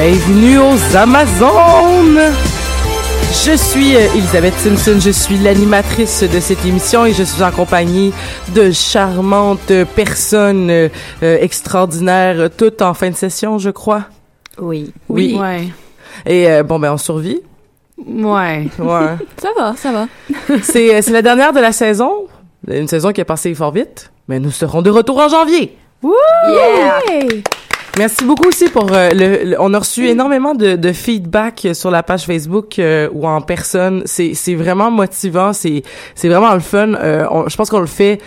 Bienvenue aux Amazones! Je suis euh, Elisabeth Simpson, je suis l'animatrice de cette émission et je suis en compagnie de charmantes personnes euh, extraordinaires, toutes en fin de session, je crois. Oui. Oui. Ouais. Et euh, bon, ben on survit. Ouais. Ouais. Ça va, ça va. c'est c'est la dernière de la saison, une saison qui est passée fort vite, mais nous serons de retour en janvier. Yeah! Merci beaucoup aussi pour euh, le, On a reçu énormément de, feedback sur la page Facebook euh, ou en personne. C'est c'est vraiment motivant. C'est c'est vraiment le fun. Euh, je pense qu'on le fait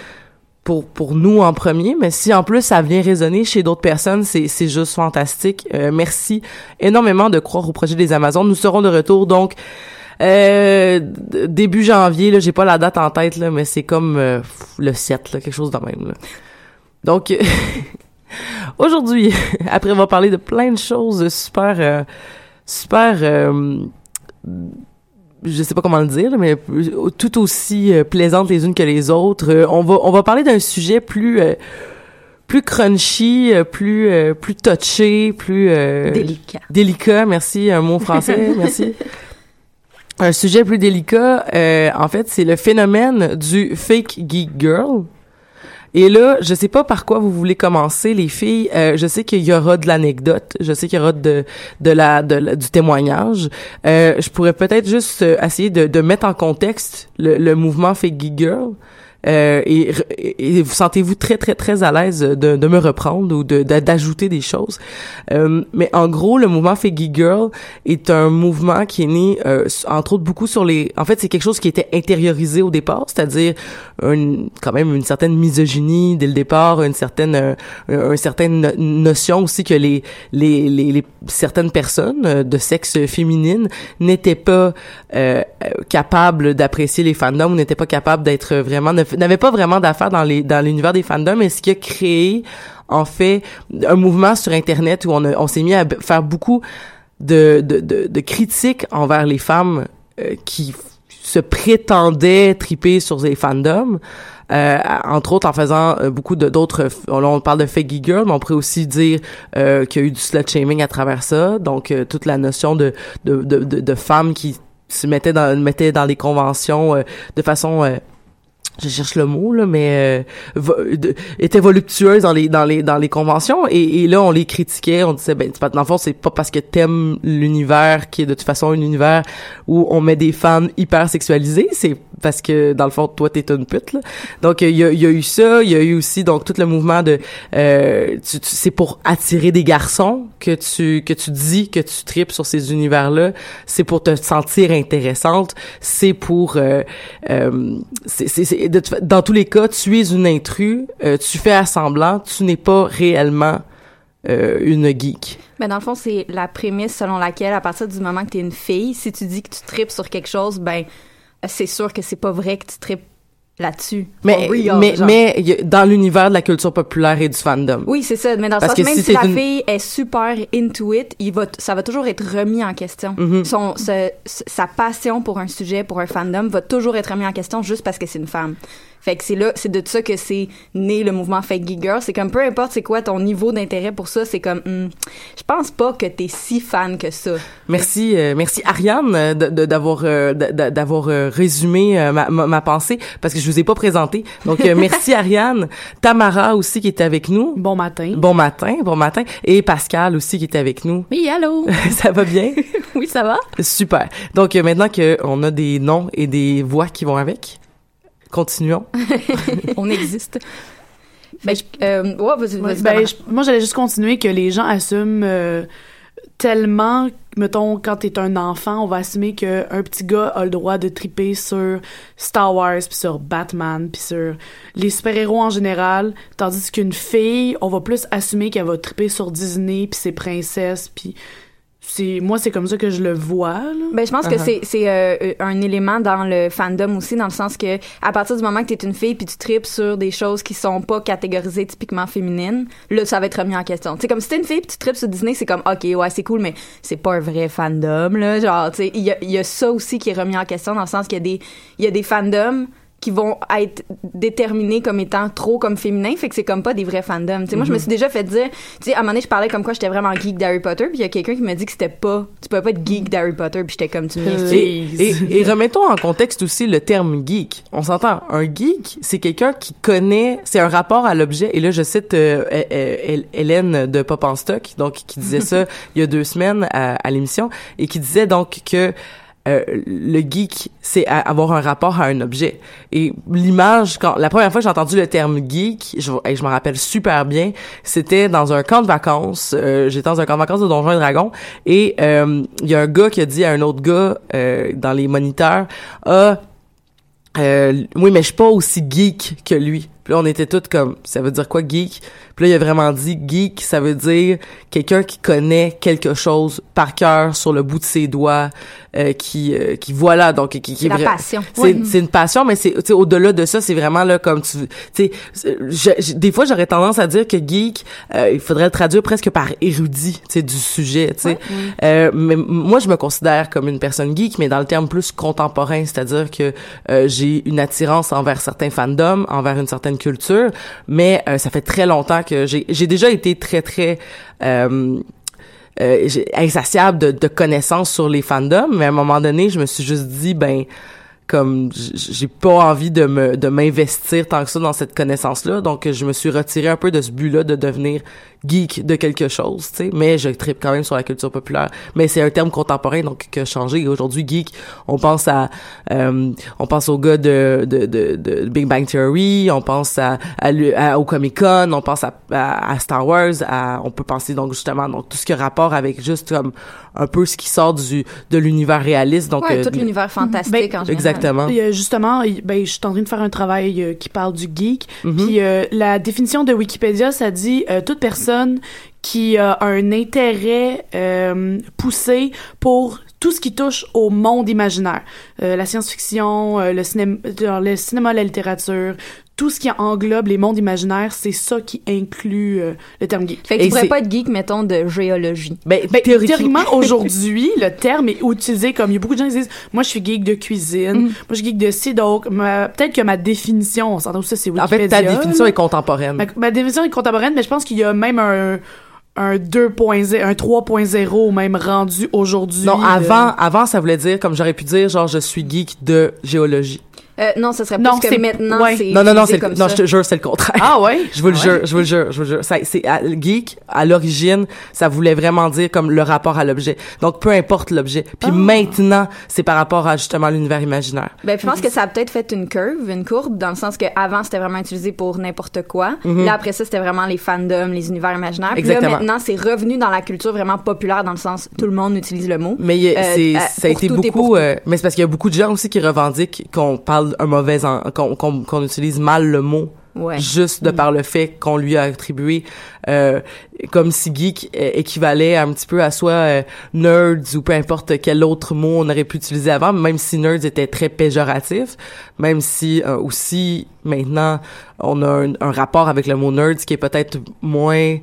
pour pour nous en premier, mais si en plus ça vient résonner chez d'autres personnes, c'est c'est juste fantastique. Euh, merci énormément de croire au projet des Amazones. Nous serons de retour donc. Euh, début janvier, là, j'ai pas la date en tête, là, mais c'est comme euh, le 7, là, quelque chose de même. Là. Donc, Aujourd'hui, après avoir parlé de plein de choses super, euh, super, euh, je sais pas comment le dire, mais tout aussi euh, plaisantes les unes que les autres, euh, on va, on va parler d'un sujet plus, plus crunchy, plus, plus touché, plus Délicat. délicat. Merci, un mot français. merci. Un sujet plus délicat, en fait, c'est le phénomène du fake geek girl. Et là, je sais pas par quoi vous voulez commencer, les filles. Euh, je sais qu'il y aura de l'anecdote, je sais qu'il y aura de de la, de la- du témoignage. Euh, je pourrais peut-être juste euh, essayer de, de mettre en contexte le, le mouvement Fake Geek Girl. Euh, et, et, vous sentez-vous très très très à l'aise de, de me reprendre ou de d'ajouter des choses. Euh, mais en gros, le mouvement Figgy Girl est un mouvement qui est né euh, entre autres beaucoup sur les. En fait, c'est quelque chose qui était intériorisé au départ, c'est-à-dire quand même une certaine misogynie dès le départ, une certaine euh, une certaine notion aussi que les, les les, les certaines personnes de sexe féminine n'étaient pas euh, capables d'apprécier les fandoms, n'étaient pas capables d'être vraiment n'avait pas vraiment d'affaires dans les dans l'univers des fandoms et ce qui a créé en fait un mouvement sur internet où on, on s'est mis à faire beaucoup de, de, de, critiques envers les femmes euh, qui se prétendaient triper sur les fandoms euh, entre autres en faisant euh, beaucoup de d'autres on, parle de fake girl mais on pourrait aussi dire qu'il y a eu du slut shaming à travers ça. Donc toute la notion de de, de, de, de femmes qui se mettaient dans mettaient dans les conventions de façon je cherche le mot là mais euh, était voluptueuse dans les dans les dans les conventions et, et là on les critiquait on disait ben dans le fond c'est pas parce que t'aimes l'univers qui est de toute façon un univers où on met des femmes hyper sexualisées c'est parce que dans le fond toi t'es une pute là. donc il y a, y a eu ça il y a eu aussi donc tout le mouvement de euh, tu, c'est pour attirer des garçons que tu que tu dis que tu tripes sur ces univers là c'est pour te sentir intéressante c'est pour euh, euh c'est dans tous les cas, tu es une intrus, euh, tu fais assemblant, tu n'es pas réellement euh, une geek. Mais dans le fond, c'est la prémisse selon laquelle, à partir du moment que tu es une fille, si tu dis que tu tripes sur quelque chose, ben c'est sûr que c'est pas vrai que tu tripes là-dessus. Mais, mais, mais dans l'univers de la culture populaire et du fandom. Oui, c'est ça. Mais dans le sens, même si, la fille est super into it, il va, ça va toujours être remis en question. Mm-hmm. Son, sa passion pour un sujet, pour un fandom, va toujours être remis en question juste parce que c'est une femme. Fait que c'est là, c'est de ça que c'est né le mouvement Fake Geek Girl. C'est comme peu importe c'est quoi ton niveau d'intérêt pour ça, c'est comme, hmm, je pense pas que t'es si fan que ça. Merci, euh, merci Ariane euh, d'avoir euh, d'avoir résumé ma, ma, pensée parce que je vous ai pas présenté. Donc merci Ariane, Tamara aussi qui était avec nous. Bon matin. Bon matin, bon matin et Pascal aussi qui était avec nous. Oui, allô? ça va bien? Oui, ça va. Super. Donc maintenant que on a des noms et des voix qui vont avec. Continuons. On existe. Ben, euh, ben, moi, j'allais juste continuer que les gens assument euh, tellement, mettons, quand t'es un enfant, on va assumer qu'un petit gars a le droit de triper sur Star Wars, puis sur Batman, puis sur les super-héros en général, tandis qu'une fille, on va plus assumer qu'elle va triper sur Disney, puis ses princesses, puis c'est moi c'est comme ça que je le vois là. ben je pense que uh-huh. c'est c'est euh, un élément dans le fandom aussi dans le sens que à partir du moment que tu es une fille puis tu tripes sur des choses qui sont pas catégorisées typiquement féminines là ça va être remis en question c'est comme si t'es une fille puis tu tripes sur Disney c'est comme ok ouais c'est cool mais c'est pas un vrai fandom là genre tu sais il y a, y a ça aussi qui est remis en question dans le sens qu'il y a des il y a des fandoms qui vont être déterminés comme étant trop comme féminins. Fait que c'est comme pas des vrais fandoms. Tu sais moi je me mhm. suis déjà fait dire tu sais à un moment donné je parlais comme quoi j'étais vraiment geek d'Harry Potter puis il y a quelqu'un qui m'a dit que c'était pas tu pouvais pas être geek d'Harry Potter puis j'étais comme tu me et, et, et, remettons en contexte aussi le terme geek. On s'entend un geek c'est quelqu'un qui connaît c'est un rapport à l'objet. Et là je cite euh, Hélène de Pop en stock donc qui disait ça il y a deux semaines à, à l'émission et qui disait donc que euh, le geek, c'est avoir un rapport à un objet. Et l'image, quand la première fois que j'ai entendu le terme geek, je, et je m'en rappelle super bien, c'était dans un camp de vacances. Euh, J'étais dans un camp de vacances de Donjons et Dragons, et euh, il y a un gars qui a dit à un autre gars euh, dans les moniteurs, ah, oui, mais je suis pas aussi geek que lui. Puis là, on était tous comme, ça veut dire quoi geek? Puis là, il a vraiment dit geek, ça veut dire quelqu'un qui connaît quelque chose par cœur sur le bout de ses doigts, euh, qui euh, qui voilà donc qui, qui la passion. C'est c'est une passion, mais c'est au-delà de ça, c'est vraiment là comme tu tu sais, des fois j'aurais tendance à dire que geek, euh, il faudrait le traduire presque par érudit, tu sais, du sujet, tu sais. Euh, mais moi, je me considère comme une personne geek, mais dans le terme plus contemporain, c'est-à-dire que j'ai une attirance envers certains fandoms, envers une certaine culture, mais ça fait très longtemps que j'ai déjà été très très euh, euh, insatiable de, de connaissances sur les fandoms, mais à un moment donné, je me suis juste dit ben comme j'ai pas envie de me de m'investir tant que ça dans cette connaissance là donc je me suis retiré un peu de ce but là de devenir geek de quelque chose tu sais mais je tripe quand même sur la culture populaire. Mais c'est un terme contemporain donc qui a changé. Aujourd'hui geek on pense à euh, on pense au gars de, de, de, de, Big Bang Theory on pense à, à, au Comic Con on pense à, à, Star Wars à, on peut penser donc justement donc tout ce qui a rapport avec juste comme un peu ce qui sort du de l'univers réaliste donc ouais, euh, tout l'univers fantastique ben, en général. exactement. justement ben je suis en train de faire un travail euh, qui parle du geek. Mm-hmm. puis la définition de Wikipédia ça dit toute personne qui a un intérêt euh, poussé pour tout ce qui touche au monde imaginaire. Euh, la science-fiction, euh, le, cinéma, le cinéma, la littérature, tout ce qui englobe les mondes imaginaires, c'est ça qui inclut le terme geek. Fait que tu pourrais pas être geek, mettons, de géologie. Ben, ben théoriquement, aujourd'hui, le terme est utilisé comme... Il y a beaucoup de gens qui disent « Moi, je suis geek de cuisine. Mm. Moi, je suis geek de ci. » Donc, peut-être que ma définition, on s'entend ça, c'est Wikipédia. En fait, ta définition est contemporaine. ma définition est contemporaine, mais je pense qu'il y a même un un 2.0, un 3.0 même rendu aujourd'hui. Non, avant, avant, ça voulait dire, comme j'aurais pu dire, genre, je suis geek de géologie. Euh, non, ce serait plus que maintenant, c'est Non, non, non, c'est comme non, je te jure, c'est le contraire. Ah ouais? je vous le jure, je vous le jure, je vous le jure. Ça, c'est, geek, à l'origine, ça voulait vraiment dire comme le rapport à l'objet. Donc, peu importe l'objet. Puis ah. maintenant, c'est par rapport à justement l'univers imaginaire. Ben, je pense que ça a peut-être fait une curve, une courbe, dans le sens que avant c'était vraiment utilisé pour n'importe quoi. Mm-hmm. Là, après ça, c'était vraiment les fandoms, les univers imaginaires. Puis là, maintenant, c'est revenu dans la culture vraiment populaire, dans le sens tout le monde utilise le mot. Mais euh, c'est, ça a été beaucoup, euh, mais c'est parce qu'il y a beaucoup de gens aussi qui revendiquent qu'on parle un mauvais en, qu'on utilise mal le mot juste de par le fait qu'on lui a attribué euh, comme si geek équivalait un petit peu à soit euh, nerds ou peu importe quel autre mot on aurait pu utiliser avant même si nerds était très péjoratif même si euh, aussi maintenant on a un, un, rapport avec le mot nerds qui est peut-être moins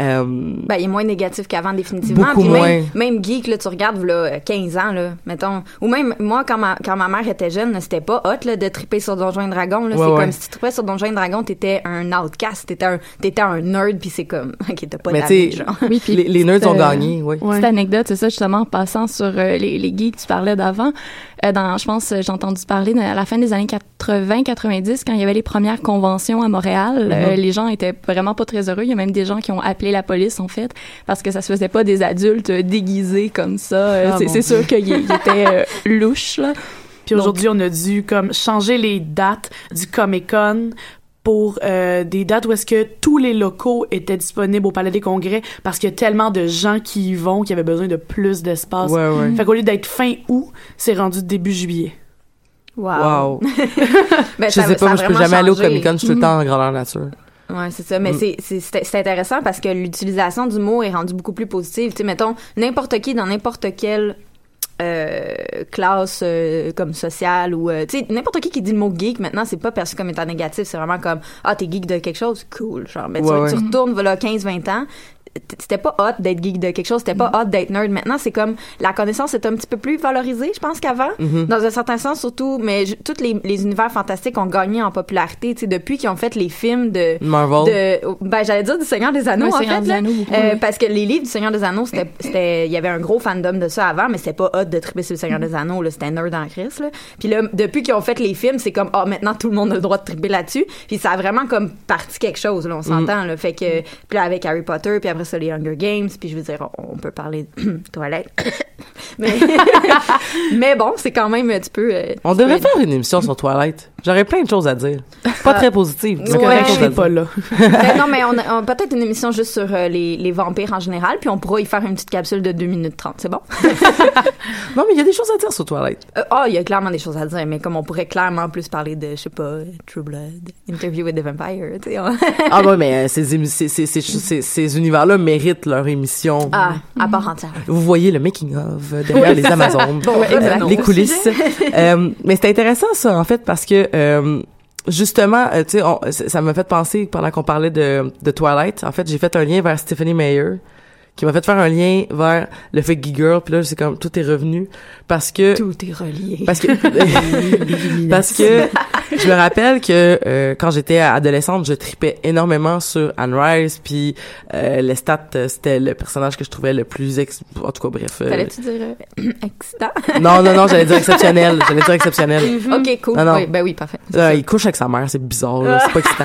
euh, ben, il est moins négatif qu'avant, définitivement. Beaucoup moins. Même, geek, là, tu regardes, là, 15 ans, là, mettons. Ou même, moi, quand ma, quand ma mère était jeune, c'était pas hot, là, de triper sur Donjons et Dragons, là. c'est comme si tu tripais sur Donjons et Dragons, t'étais un outcast, t'étais un, t'étais un nerd, puis c'est comme, ok, t'as pas d'avis, genre. Oui, puis les, les nerds ont gagné, oui. Cette anecdote, c'est ça, justement, en passant sur euh, les, les geeks, tu parlais d'avant. Euh, dans, je pense, j'ai entendu parler à la fin des années 80-90, quand il y avait les premières conventions à Montréal, mm-hmm. les gens étaient vraiment pas très heureux. Il y a même des gens qui ont appelé la police, en fait, parce que ça se faisait pas des adultes déguisés comme ça. Euh, ah, c'est sûr qu'il était euh, louche, là. Puis aujourd'hui, on a dû comme changer les dates du Comic Con pour euh, des dates où est-ce que tous les locaux étaient disponibles au Palais des Congrès parce qu'il y a tellement de gens qui y vont qu'il y avait besoin de plus d'espace. Ouais, ouais. Fait qu'au lieu d'être fin août, c'est rendu début juillet. Wow. ben, je sais pas, moi je peux jamais aller au Comic Con, je suis tout le temps en grandeur nature. Ouais, c'est ça. Mais mm. c'est, c'est, intéressant parce que l'utilisation du mot est rendue beaucoup plus positive. Tu sais, mettons, n'importe qui dans n'importe quelle euh, classe euh, comme sociale ou euh, tu sais n'importe qui qui dit le mot geek maintenant c'est pas perçu comme étant négatif c'est vraiment comme ah t'es geek de quelque chose? Cool genre mais tu, tu retournes voilà 15 20 ans c'était pas hot d'être geek de quelque chose, c'était pas mm. hot d'être nerd. Maintenant, c'est comme la connaissance est un petit peu plus valorisée, je pense qu'avant, mm-hmm. dans un certain sens surtout. Mais tous les, les, univers fantastiques ont gagné en popularité, tu sais, depuis qu'ils ont fait les films de Marvel. De, ben j'allais dire du Seigneur des Anneaux en fait, là, euh, parce que les livres du Seigneur des Anneaux, c'était, il y avait un gros fandom de ça avant, mais c'était pas hot de triper sur le Seigneur des Anneaux, là, c'était nerd en crise. Là. Puis là, depuis qu'ils ont fait les films, c'est comme oh maintenant tout le monde a le droit de triper là-dessus. Puis ça a vraiment comme parti quelque chose, là, on s'entend. Là, fait que puis là avec Harry Potter, puis après ça les Hunger Games, puis je veux dire, on, peut parler de toilette. mais, mais bon, c'est quand même, tu peux... Euh, on devrait faire une émission sur Twilight. J'aurais plein de choses à dire. Pas très positives, ouais, je pas là. Ben non, mais on a, peut-être une émission juste sur euh, les, les, vampires en général, puis on pourra y faire une petite capsule de 2 minutes 30, c'est bon? non, mais il y a des choses à dire sur Twilight. Euh, ah, il y a clairement des choses à dire, mais comme on pourrait clairement plus parler de, je sais pas, True Blood, Interview with the Vampire, tu sais. ah ouais, mais ces, ces, ces, ces univers-là méritent leur émission. Ah, à part entière. Vous voyez le making-of derrière les Amazones, euh, les coulisses. mais c'est intéressant, ça, en fait, parce que euh, justement, euh, tu sais, ça m'a fait penser pendant qu'on parlait de, de Twilight. En fait, j'ai fait un lien vers Stephanie Meyer, qui m'a fait faire un lien vers le fait Girl puis là c'est comme tout est revenu parce que tout est relié. parce que parce que je me rappelle que euh, quand j'étais adolescente je tripais énormément sur Anne Rice puis euh, Lestat euh, c'était le personnage que je trouvais le plus ex... en tout cas bref euh, fallait-tu dire euh, excitant? Non non non j'allais dire exceptionnel j'allais dire exceptionnel. Ok cool. Non, non. Oui, ben oui parfait. Il couche avec sa mère c'est bizarre c'est pas excitant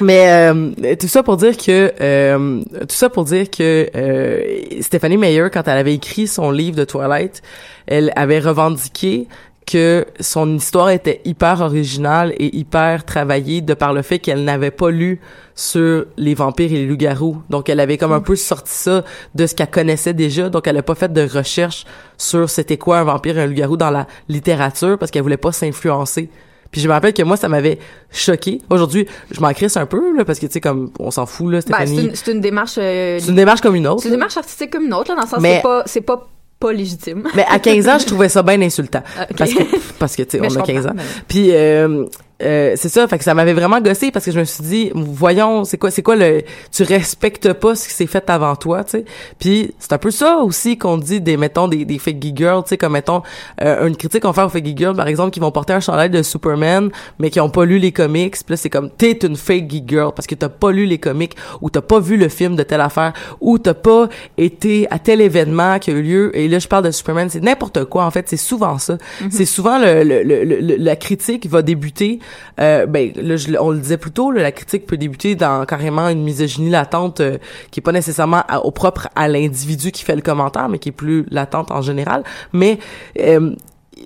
mais euh, tout ça pour dire que euh, tout ça pour dire que euh, Stephanie Meyer quand elle avait écrit son livre de Twilight, elle avait revendiqué que son histoire était hyper originale et hyper travaillée de par le fait qu'elle n'avait pas lu sur les vampires et les loups-garous. Donc elle avait comme un peu sorti ça de ce qu'elle connaissait déjà. Donc elle a pas fait de recherche sur c'était quoi un vampire et un loup-garou dans la littérature parce qu'elle voulait pas s'influencer puis je me rappelle que moi, ça m'avait choqué. Aujourd'hui, je m'en crisse un peu, là, parce que, tu sais, comme, on s'en fout, là, ben, Stéphanie. c'est une, démarche... Euh, c'est une démarche comme une autre. C'est une démarche artistique comme une autre, là, dans le sens c'est pas, c'est pas pas légitime. Mais à 15 ans, je trouvais ça bien insultant. Parce que, parce que tu sais, on a 15 ans. Puis, euh, euh, c'est ça, fait que ça m'avait vraiment gossé parce que je me suis dit, voyons, c'est quoi, c'est quoi le, tu respectes pas ce qui s'est fait avant toi, tu sais. Puis c'est un peu ça aussi qu'on dit des, mettons, des, des fake girls, tu sais, comme mettons euh, une critique qu'on fait aux fake girls, par exemple, qui vont porter un chandail de Superman, mais qui ont pas lu les comics. Puis là, c'est comme t'es une fake girl parce que t'as pas lu les comics ou t'as pas vu le film de telle affaire ou t'as pas été à tel événement qui a eu lieu. Et là, je parle de Superman, c'est n'importe quoi en fait. C'est souvent ça. Mm-hmm. C'est souvent le, le, le, la critique va débuter euh, ben là, on le disait plus tôt, la critique peut débuter dans carrément une misogynie latente euh, qui est pas nécessairement au propre à l'individu qui fait le commentaire, mais qui est plus latente en général. Mais euh,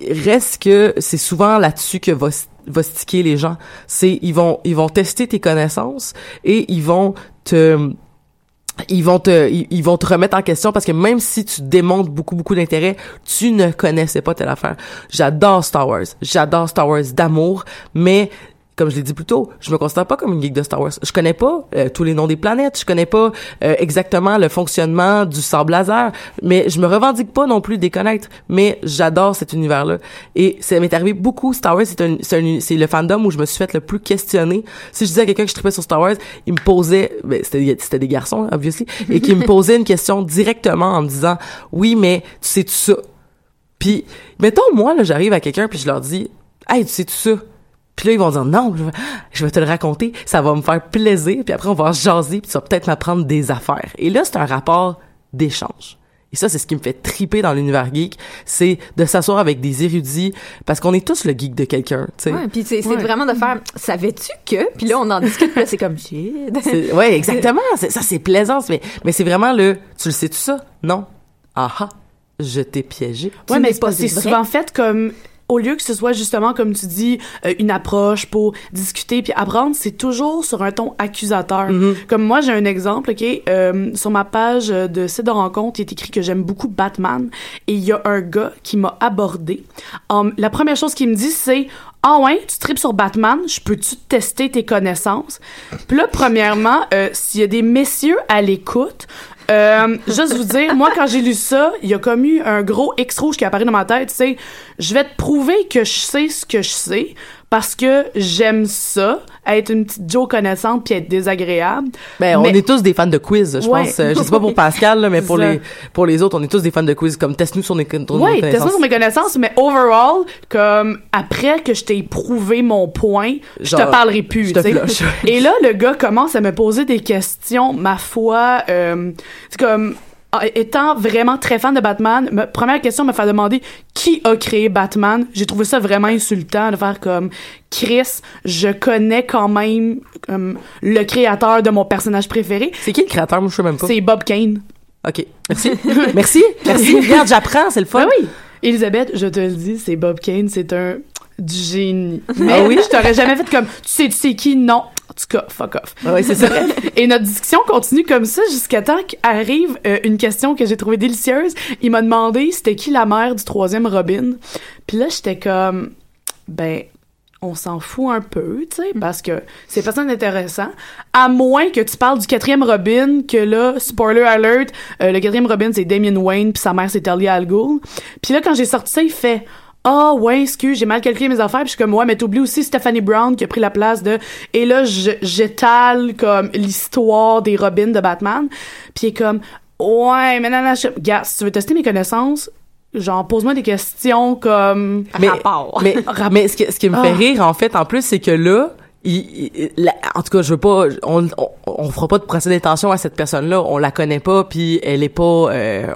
reste que c'est souvent là-dessus que va va sticker les gens. C'est ils vont ils vont tester tes connaissances et ils vont te ils vont te ils vont te remettre en question parce que même si tu démontres beaucoup beaucoup d'intérêt, tu ne connaissais pas telle affaire. J'adore Star Wars, j'adore Star Wars d'amour, mais comme je l'ai dit plus tôt, je me considère pas comme une geek de Star Wars. Je connais pas euh, tous les noms des planètes, je connais pas euh, exactement le fonctionnement du sable laser, mais je me revendique pas non plus des connaître, mais j'adore cet univers-là. Et ça m'est arrivé beaucoup. Star Wars, c'est un, c'est le fandom où je me suis fait le plus questionner. Si je disais à quelqu'un que je tripais sur Star Wars, il me posait, ben, c'était, c'était des garçons, obviously, et qui me posait une question directement en me disant, oui, mais tu sais tout ça. Puis, mettons, moi, là, j'arrive à quelqu'un puis je leur dis, hey, tu sais tout ça puis là, ils vont dire non, je vais, te le raconter, ça va me faire plaisir, puis après on va jaser, puis tu vas peut-être m'apprendre des affaires. Et là, c'est un rapport d'échange. Et ça, c'est ce qui me fait triper dans l'univers geek, c'est de s'asseoir avec des érudits, parce qu'on est tous le geek de quelqu'un, tu sais. Ouais, puis c'est vraiment de faire, savais-tu que, puis là on en discute, puis là c'est comme shit. ouais, exactement. Ça c'est plaisant, mais mais c'est vraiment le, tu le sais tout ça? Non. Aha je t'ai piégé. Ouais, mais c'est souvent fait comme au lieu que ce soit justement comme tu dis euh, une approche pour discuter puis apprendre c'est toujours sur un ton accusateur mm-hmm. comme moi j'ai un exemple ok? Euh, sur ma page de site de rencontre il est écrit que j'aime beaucoup Batman et il y a un gars qui m'a abordé um, la première chose qu'il me dit c'est ah ouais, tu tripes sur Batman, je peux-tu tester tes connaissances? Puis là, premièrement, euh, s'il y a des messieurs à l'écoute, euh, juste vous dire, moi, quand j'ai lu ça, il y a comme eu un gros X rouge qui apparu dans ma tête. C'est, je vais te prouver que je sais ce que je sais parce que j'aime ça, être une petite Joe connaissante puis être désagréable. Ben, on est tous des fans de quiz, je pense. Euh, je sais pas pour Pascal, là, mais pour les, pour les autres, on est tous des fans de quiz. Comme, teste-nous sur, nos connaissances. Oui, teste-nous sur mes connaissances, mais overall, comme, après que je t'ai prouvé mon point, je te parlerai plus, tu sais. Et là, le gars commence à me poser des questions, ma foi, euh, c'est comme, étant vraiment très fan de Batman, ma première question me fait demander qui a créé Batman? J'ai trouvé ça vraiment insultant de faire comme Chris, je connais quand même le créateur de mon personnage préféré. C'est qui le créateur? Moi, je sais même pas. C'est Bob Kane. OK. Merci. merci. Merci. Regarde, j'apprends, c'est le fun. Ben oui. Elisabeth, je te le dis, c'est Bob Kane, c'est un du génie. Mais ah oui, je t'aurais jamais fait comme tu sais tu sais qui? Non tout cas, fuck off. Ah oui, c'est ça. Et notre discussion continue comme ça jusqu'à temps qu'arrive euh, une question que j'ai trouvée délicieuse. Il m'a demandé c'était qui la mère du troisième Robin. Puis là, j'étais comme, ben, on s'en fout un peu, tu sais, parce que c'est pas ça intéressant. À moins que tu parles du quatrième Robin, que là, spoiler alert, euh, le quatrième Robin, c'est Damien Wayne, puis sa mère, c'est Talia Al Ghul. Puis là, quand j'ai sorti ça, il fait ah ouais excuse j'ai mal calculé mes affaires puis je suis comme ouais mais t'oublies aussi Stephanie Brown qui a pris la place de et là j'étale comme l'histoire des Robins de Batman puis il est comme ouais mais non, non gars si tu veux tester mes connaissances genre pose-moi des questions comme mais mais, mais ce qui, ce qui me fait ah. rire en fait en plus c'est que là il, en tout cas, je veux pas, on, on, fera pas de procès d'intention à cette personne-là. On la connaît pas, puis elle est pas, euh,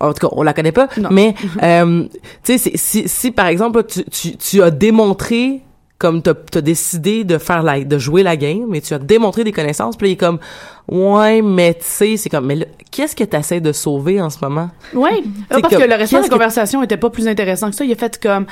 en tout cas, on la connaît pas. Mais, euh, tu sais, si, si par exemple, tu, tu, tu as démontré comme t'as as décidé de faire la de jouer la game mais tu as démontré des connaissances puis il est comme ouais mais tu sais c'est comme mais qu'est-ce que tu essaies de sauver en ce moment? Ouais. Parce que le reste de la conversation était pas plus intéressant que ça. Il a fait comme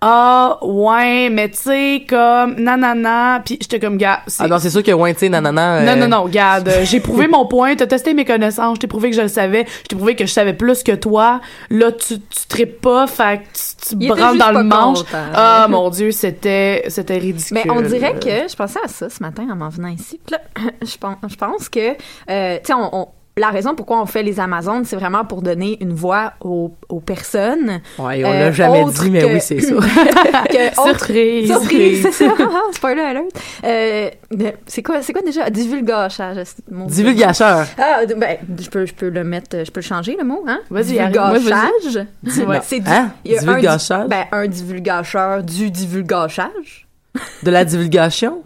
ah ouais mais tu sais comme nanana puis j'étais comme gars ah non c'est sûr que ouais tu sais nanana non non euh, non regarde j'ai prouvé mon point t'as testé mes connaissances je t'ai prouvé que je le savais je t'ai prouvé que je savais plus que toi. Là tu tu tripes pas fait que tu, tu dans le manche. ah mon dieu c'était c'était ridicule. Mais on dirait que je pensais à ça ce matin en m'en venant ici là, je pense je pense que euh, tu sais on la raison pourquoi on fait les Amazones, c'est vraiment pour donner une voix aux, aux personnes. Ouais, on l'a euh, jamais dit, mais oui, c'est ça. surprise! Surprise, c'est ça. Spoiler alert. Euh, c'est quoi, c'est quoi déjà? Divulgachage. Divulgacheur. Ah, ben, je peux, je peux le mettre, je peux le changer, le mot, hein? Vas-y, Divulgachage. C'est du, hein? Divulgachage? Un, ben, un divulgacheur du divulgachage. De la divulgation?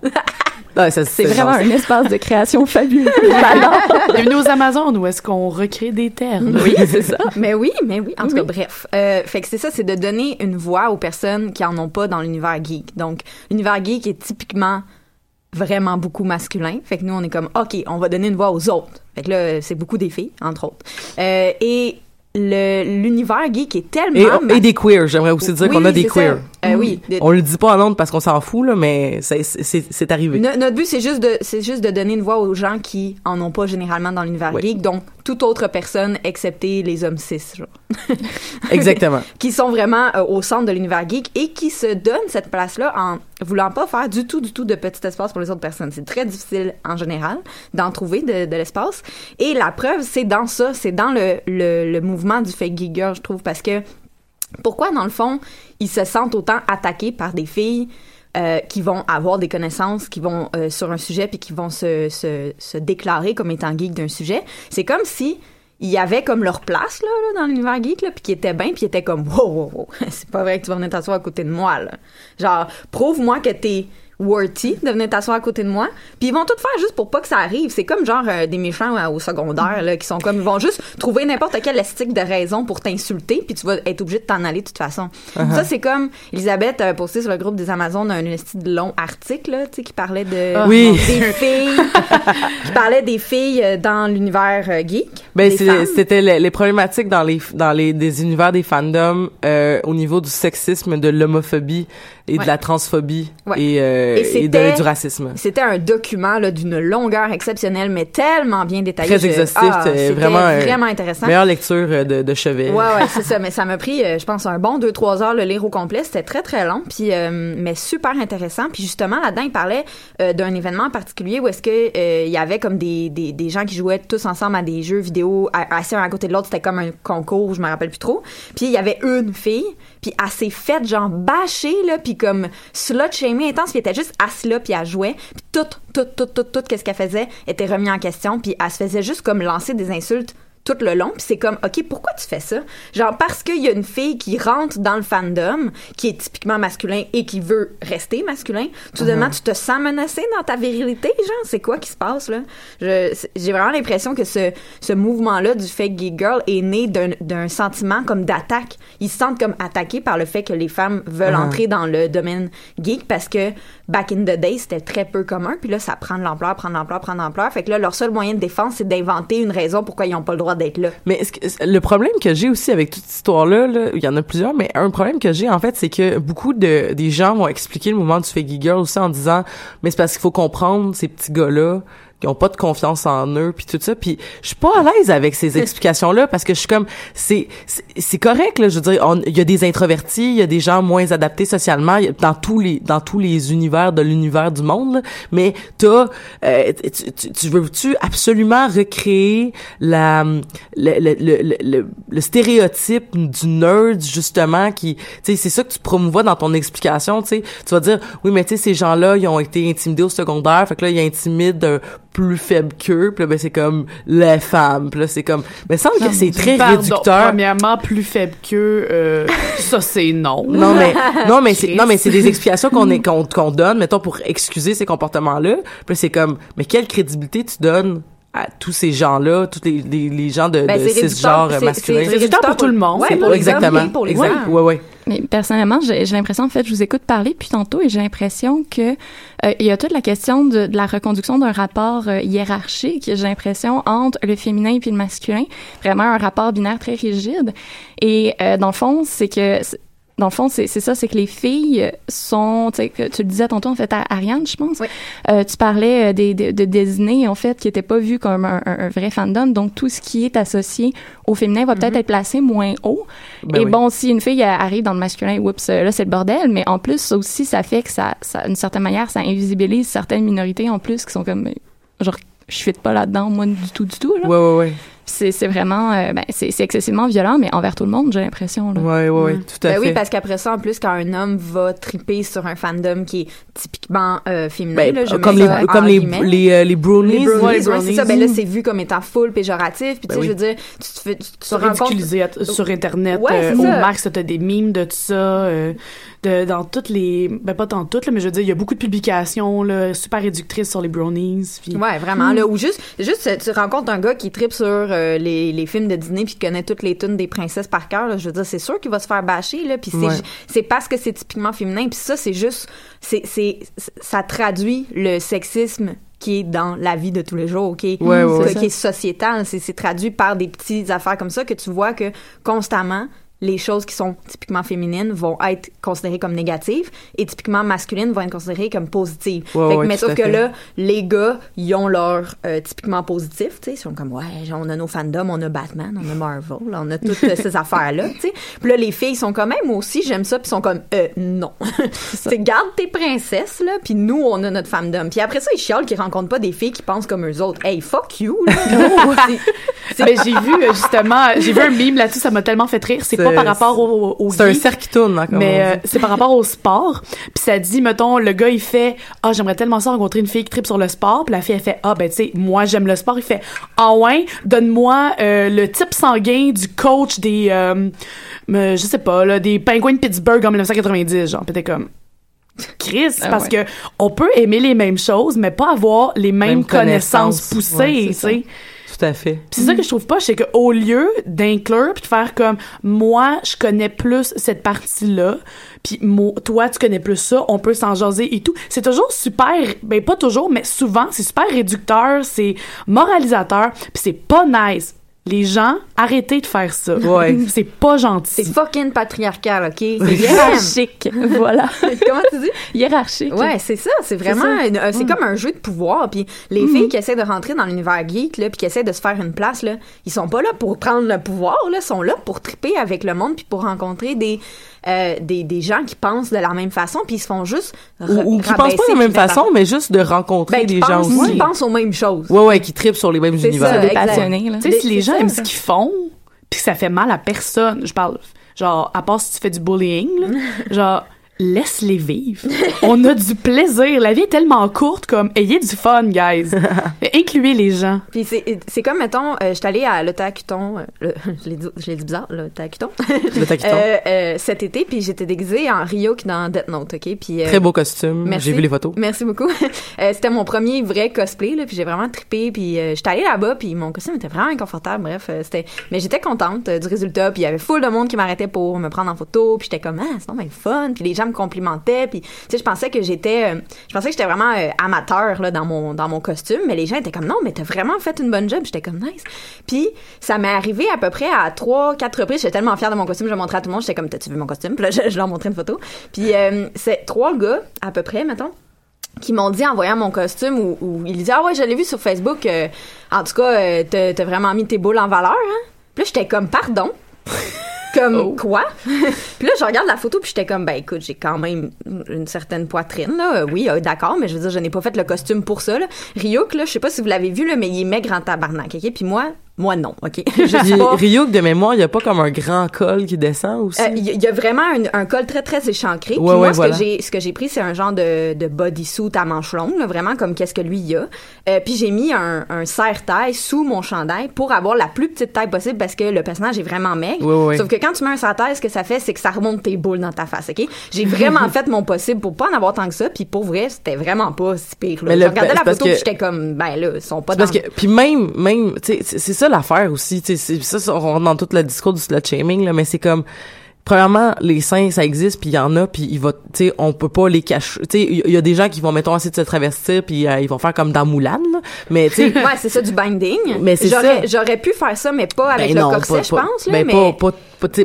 C'est vraiment un espace de création fabuleux. Bienvenue aux Amazones où est-ce qu'on recrée des termes. Oui, c'est ça. Mais oui, mais oui. En tout cas, bref. Euh, fait que c'est ça, c'est de donner une voix aux personnes qui en ont pas dans l'univers geek. Donc, l'univers geek est typiquement vraiment beaucoup masculin. Fait que nous, on est comme, OK, on va donner une voix aux autres. Fait que là, c'est beaucoup des filles, entre autres. Euh, et l'univers geek est tellement et, et des queers j'aimerais aussi dire qu'on a des queers. Euh, oui. On le dit pas en honte parce qu'on s'en fout là mais c'est arrivé. Notre but c'est juste de c'est juste de donner une voix aux gens qui en ont pas généralement dans l'univers geek donc toute autre personne excepté les hommes cis genre. exactement. Qui sont vraiment euh, au centre de l'univers geek et qui se donnent cette place là en voulant pas faire du tout du tout de petit espace pour les autres personnes c'est très difficile en général d'en trouver de, l'espace et la preuve c'est dans ça c'est dans le, le, le mouvement du fake geeker, je trouve, parce que pourquoi, dans le fond, ils se sentent autant attaqués par des filles euh, qui vont avoir des connaissances, qui vont euh, sur un sujet, puis qui vont se, se, se déclarer comme étant geek d'un sujet? C'est comme si il y avait comme leur place là, dans l'univers geek là, puis qui était bien, puis qui était comme wow, wow, wow. c'est pas vrai que tu vas venir t'asseoir à côté de moi là. Genre prouve-moi que t'es worthy de venir t'asseoir à côté de moi. Puis ils vont tout faire juste pour pas que ça arrive. C'est comme genre euh, des méchants au secondaire là, qui sont comme ils vont juste trouver n'importe quelle estique de raison pour t'insulter puis tu vas être obligé de t'en aller de toute façon. Uh-huh. Ça c'est comme Elisabeth a posté sur le groupe des Amazones un, de long article là, qui parlait de ah. oui. des filles qui parlait des filles euh, dans l'univers euh, geek. Ben c'était les, problématiques dans les dans les des univers des fandoms au niveau du sexisme, de l'homophobie et de la transphobie et, euh, et, de, du racisme. C'était un document d'une longueur exceptionnelle, mais tellement bien détaillé. Très exhaustif, ah, vraiment, vraiment intéressant. Meilleure lecture euh, de, de chevet. Ouais, ouais, c'est ça. Mais ça m'a pris, euh, je pense, un bon deux trois heures le lire au complet. C'était très très long, puis mais super intéressant. Puis justement là-dedans, il parlait d'un événement particulier où est-ce que il y avait comme des, des, des gens qui jouaient tous ensemble à des jeux vidéo assis un à côté de l'autre. C'était comme un concours, je me rappelle plus trop. Puis il y avait une fille, puis s'est faite genre bâcher là, puis comme slut shaming intense, puis était juste assise là, puis elle jouait, puis tout, tout, tout, tout, tout, qu'est-ce qu'elle faisait était remis en question, puis elle se faisait juste comme lancer des insultes tout le long. Puis c'est comme, OK, pourquoi tu fais ça? Genre, parce qu'il y a une fille qui rentre dans le fandom, qui est typiquement masculin et qui veut rester masculin, tout de même, uh-huh. tu te sens menacé dans ta virilité, genre, c'est quoi qui se passe, là? J'ai vraiment l'impression que ce, ce mouvement-là du fake gay girl est né d'un sentiment comme d'attaque. Ils se sentent comme attaqués par le fait que les femmes veulent uh-huh. entrer dans le domaine geek parce que back in the day, c'était très peu commun, puis là, ça prend de l'ampleur, prend de l'ampleur, prend de l'ampleur. Fait que là, leur seul moyen de défense, c'est d'inventer une raison pourquoi ils n'ont pas le droit d'être là. Mais le problème que j'ai aussi avec toute cette histoire-là, il y en a plusieurs, mais un problème que j'ai en fait, c'est que beaucoup de des gens vont expliquer le mouvement du fake girl aussi en disant, mais c'est parce qu'il faut comprendre ces petits gars-là qui ont pas de confiance en eux puis tout ça. Puis je suis pas à l'aise avec ces explications là parce que je suis comme c'est c'est correct là. Je veux dire il y a des introvertis il y a des gens moins adaptés socialement dans tous les dans tous les univers de l'univers du monde mais t'as euh, tu, tu, veux-tu absolument recréer la le, le, le, le, le stéréotype du nerd justement qui tu sais c'est ça que tu promouvois dans ton explication tu sais. Tu vas dire oui mais tu sais ces gens-là ils ont été intimidés au secondaire fait que là ils intimident plus faible qu'eux, puis là, ben, c'est comme les femmes, puis là, c'est comme... Mais ça semble que c'est très réducteur. Premièrement, plus faible qu'eux, euh, ça, c'est non. Non, mais, non, mais c'est, non, mais c'est des explications qu'on est, qu'on, qu'on donne, mettons, pour excuser ces comportements-là. Puis c'est comme, mais quelle crédibilité tu donnes à tous ces gens-là, tous les, les, gens de, ben, de ce genre masculin. C'est réducteur pour tout le monde. Ouais, pour exactement. Pour les exact. Ouais, ouais. Mais personnellement, j'ai l'impression, en fait, je vous écoute parler puis tantôt et j'ai l'impression que euh, il y a toute la question de, de la reconduction d'un rapport euh, hiérarchique, j'ai l'impression, entre le féminin et le masculin. Vraiment un rapport binaire très rigide. Et euh, dans le fond, c'est que dans le fond, c'est ça, c'est que les filles sont, tu le disais tantôt, en fait, à Ariane, je pense. Euh, tu parlais euh, des, de, de Disney, en fait, qui n'étaient pas vus comme un, un, vrai fandom. Donc, tout ce qui est associé au féminin va peut-être mm-hmm. être placé moins haut. Ben Et bon, si une fille arrive dans le masculin, oups, là, c'est le bordel. Mais en plus, ça aussi, ça fait que ça, ça d'une certaine manière, ça invisibilise certaines minorités en plus qui sont comme, genre, je suis pas là-dedans, moi, du tout, du tout. Là. Ouais, ouais, ouais c'est vraiment euh, ben, c'est excessivement violent mais envers tout le monde j'ai l'impression ouais ouais, mm. tout à ben fait. oui parce qu'après ça en plus quand un homme va triper sur un fandom qui est typiquement euh, féminin ben, là, je comme les comme les les, euh, les brownies les brownies, c'est ça. ben là c'est vu comme étant full péjoratif puis tu sais je veux dire tu te fais tu, te rends compte sur internet ouais, au max t'as des mimes de tout ça de, dans toutes les ben pas dans toutes là, mais je veux dire il y a beaucoup de publications là, super réductrices sur les brownies ouais vraiment là ou juste juste tu rencontres un gars qui tripe sur euh, les, les films de Disney puis qui connaît toutes les tunes des princesses par cœur là, je veux dire c'est sûr qu'il va se faire bâcher là puis c'est c'est parce que c'est typiquement féminin puis ça c'est juste c'est c'est ça traduit le sexisme qui est dans la vie de tous les jours, qui est, ouais, qui est sociétal. C'est traduit par des petites affaires comme ça que tu vois que constamment, les choses qui sont typiquement féminines vont être considérées comme négatives et typiquement masculines vont être considérées comme positives. mais sauf que là, les gars, ils ont leur euh, typiquement positif, tu sais, ils sont comme ouais, on a nos fandoms, on a Batman, on a Marvel, on a toutes ces affaires là, tu sais. Puis là les filles sont comme même moi aussi j'aime ça puis sont comme euh non. c'est garde tes princesses là, puis nous on a notre fandom. Puis après ça ils chialent qu'ils rencontrent pas des filles qui pensent comme eux autres. Hey, fuck you. mais j'ai vu justement, j'ai vu un meme là-dessus, ça m'a tellement fait rire, c'est par rapport au, au C'est un cercle qui tourne, hein, Mais euh, c'est par rapport au sport. Puis ça dit, mettons, le gars, il fait « Ah, j'aimerais tellement ça rencontrer une fille qui tripe sur le sport. » Puis la fille, elle fait « Ah, ben tu sais, moi, j'aime le sport. » Il fait « Ah ouais, donne-moi euh, le type sanguin du coach des... Euh, je sais pas, là, des Penguins de Pittsburgh en 1990. » Genre, peut comme... Chris, ah parce que on peut aimer les mêmes choses, mais pas avoir les mêmes, connaissances, poussées, tu sais fait. c'est ça que je trouve pas, c'est qu'au lieu d'inclure puis de faire comme moi, je connais plus cette partie-là, puis toi, tu connais plus ça, on peut s'en jaser et tout. C'est toujours super, ben pas toujours, mais souvent, c'est super réducteur, c'est moralisateur, puis c'est pas nice les gens, arrêtez de faire ça. Ouais. c'est pas gentil. C'est fucking patriarcal, OK? C'est hiérarchique. voilà. Comment tu dis? Hiérarchique. Ouais, c'est ça. C'est vraiment, c'est comme un jeu de pouvoir. Puis les filles qui essaient de rentrer dans l'univers geek, là, puis qui essaient de se faire une place, là, ils sont pas là pour prendre le pouvoir, là, ils sont là pour triper avec le monde puis pour rencontrer des, euh, des, des gens qui pensent de la même façon puis ils se font juste ou, qui pensent pas de la même façon mais juste de rencontrer ben, des gens aussi. qui pensent aux mêmes choses. Ouais ouais qui tripent sur les mêmes univers. des passionnés tu sais si les gens aiment ce qu'ils font puis ça fait mal à personne. Je parle genre à part si tu fais du bullying là, genre laisse-les vivre. On a du plaisir. La vie est tellement courte, comme ayez du fun, guys. Incluez les gens. Puis c'est comme, mettons, euh, je suis allée à l'Otacuton, euh, je l'ai dit, bizarre, l'Otacuton. euh, euh, cet été, puis j'étais déguisée en Ryuk dans Death Note, OK? Puis, Très beau costume. J'ai vu les photos. Merci beaucoup. C'était mon premier vrai cosplay, là, puis j'ai vraiment trippé, puis j'étais allée là-bas, puis mon costume était vraiment inconfortable, bref, c'était... Mais j'étais contente du résultat, puis il y avait full de monde qui m'arrêtait pour me prendre en photo, puis j'étais comme, ah, c'est vraiment fun, puis les gens me complimentait puis tu sais je pensais que j'étais euh, je pensais que j'étais vraiment euh, amateur là dans mon dans mon costume mais les gens étaient comme non mais t'as vraiment fait une bonne job. J'étais comme nice. Puis ça m'est arrivé à peu près à trois quatre reprises. J'étais tellement fière de mon costume je montrais à tout le monde. J'étais comme t'as-tu vu mon costume? Puis là je, leur montrais une photo. Puis euh, c'est trois gars à peu près mettons qui m'ont dit en voyant mon costume où ils disaient ah ouais je l'ai vu sur Facebook en tout cas t'as t'as vraiment mis tes boules en valeur hein? Puis là j'étais comme pardon? Comme Oh. quoi? Puis là je regarde la photo puis j'étais comme ben écoute j'ai quand même une certaine poitrine là. Euh, oui euh, d'accord mais je veux dire je n'ai pas fait le costume pour ça là. Ryuk là je sais pas si vous l'avez vu là mais il est maigre en tabarnak ok? Puis moi moi non ok? Je Puis Ryuk, de mémoire, il y a pas comme un grand col qui descend aussi? euh, Il y, a vraiment un, un col très très échancré. Puis Ouais, moi, ouais, ce voilà. que j'ai ce que j'ai pris, c'est un genre de, de bodysuit à manches longues, là, vraiment comme qu'est-ce que lui il a. Euh, puis j'ai mis un, un serre-taille sous mon chandail pour avoir la plus petite taille possible parce que le personnage est vraiment maigre. Ouais, ouais. Sauf que quand tu mets un serre-taille, ce que ça fait, c'est que ça remonte tes boules dans ta face. Ok? J'ai vraiment fait mon possible pour pas en avoir tant que ça. Puis pour vrai, c'était vraiment pas si pire. Là. Mais Je le- regardais la photo, que- puis j'étais comme ben là, ils sont pas dans. parce que puis même même c'est ça l'affaire aussi ça on rentre dans tout le discours du slut shaming là mais c'est comme premièrement les seins ça existe puis il y en a puis il va tu sais on peut pas les cacher tu sais il y, a des gens qui vont mettons essayer de se travestir puis euh, ils vont faire comme dans Moulin là mais tu sais Ouais, c'est ça du binding. Mais c'est J'aurais- ça. J'aurais pu faire ça, mais pas avec ben le non, corset, je pense. Là, ben mais... pas, pas,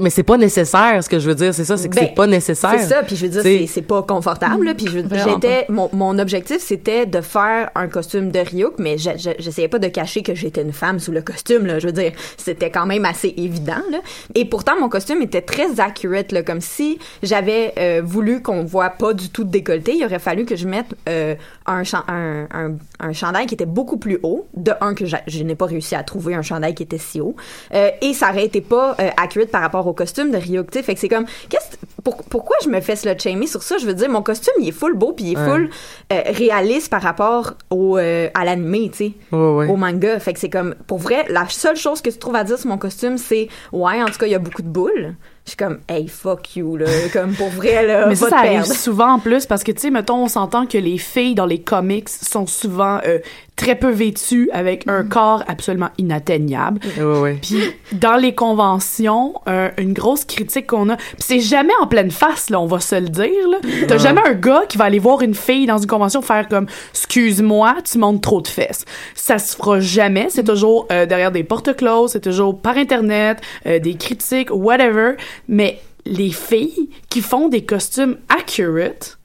mais c'est pas nécessaire ce que je veux dire c'est ça c'est que Ben, c'est pas nécessaire C'est ça, puis je veux dire, c'est- c'est pas confortable. là, Puis j'étais, mon, mon objectif, c'était de faire un costume de Ryuk, mais je- je- j'essayais pas de cacher que j'étais une femme sous le costume. Là, je veux dire, c'était quand même assez évident. Là. Et pourtant, mon costume était très accurate, là, comme si j'avais euh, voulu qu'on voit pas du tout de décolleté. Il aurait fallu que je mette euh, un, un, un, un chandail qui était beaucoup plus haut. De un, que je n'ai pas réussi à trouver un chandail qui était si haut. Euh, et ça aurait été pas euh, accurate par rapport au costume de Ryuk. tu sais. Fait que c'est comme, qu'est-ce, pour- pourquoi je me fais slut shamer sur ça? Je veux dire, mon costume, il est full beau, puis il est Ouais. full euh, réaliste par rapport au, euh, à l'animé, tu sais ouais, ouais. au manga. Fait que c'est comme, pour vrai, la seule chose que tu trouves à dire sur mon costume, c'est, ouais, en tout cas, il y a beaucoup de boules. Je suis comme, hey, fuck you, là. Comme, pour vrai, là, Mais va ça, ça te arrive souvent en plus parce que, tu sais, mettons, on s'entend que les filles dans les comics sont souvent euh, très peu vêtues avec un corps absolument inatteignable. ouais, ouais. Puis dans les conventions, euh, une grosse critique qu'on a, puis c'est jamais en pleine face là, on va se le dire là. T'as jamais un gars qui va aller voir une fille dans une convention faire comme excuse-moi, tu montes trop de fesses. Ça se fera jamais, c'est toujours euh, derrière des portes closes, c'est toujours par internet, euh, des critiques, whatever, mais les filles qui font des costumes accurate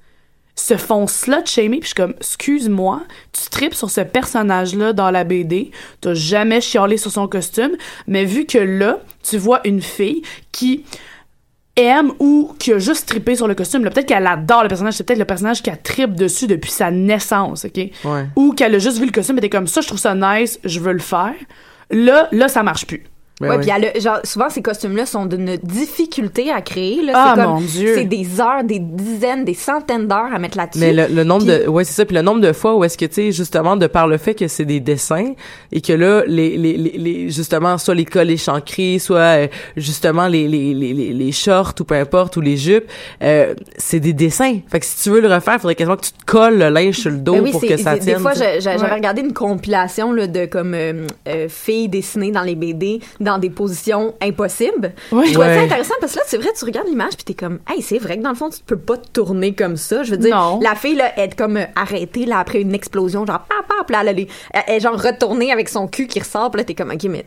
se font slut shamer puis je suis comme excuse-moi tu tripes sur ce personnage là dans la BD t'as jamais chialé sur son costume mais vu que là tu vois une fille qui aime ou qui a juste trippé sur le costume peut-être qu'elle adore le personnage c'est peut-être le personnage qu'elle tripe dessus depuis sa naissance ok? Ouais. ou qu'elle a juste vu le costume et était comme ça je trouve ça nice je veux le faire. Là là ça marche plus Ben ouais, ouais. puis genre, souvent, ces costumes-là sont d'une difficulté à créer, là. Ah, comme, mon Dieu. C'est des heures, des dizaines, des centaines d'heures à mettre là-dessus. Mais le, le nombre Puis- de ouais c'est ça puis le nombre de fois où est-ce que tu sais justement de par le fait que c'est des dessins et que là les les les, les- justement soit les cols échancrés soit euh, justement les, les les les shorts ou peu importe ou les jupes euh, c'est des dessins fait que si tu veux le refaire faudrait quasiment que tu te colles le linge sur le dos Ben oui, pour que ça tienne Des fois, j'avais Ouais. regardé une compilation là, de comme euh, euh, filles dessinées dans les BD dans des positions impossibles. Ouais. Je trouvais ça intéressant parce que là, c'est vrai, tu regardes l'image puis t'es comme, hey, c'est vrai que dans le fond, tu peux pas te tourner comme ça. Je veux dire, Non. la fille là, elle est comme euh, arrêtée là après une explosion, genre pap pap, là, elle, est- elle, elle est genre retournée avec son cul qui ressort, puis là t'es comme, ok, mais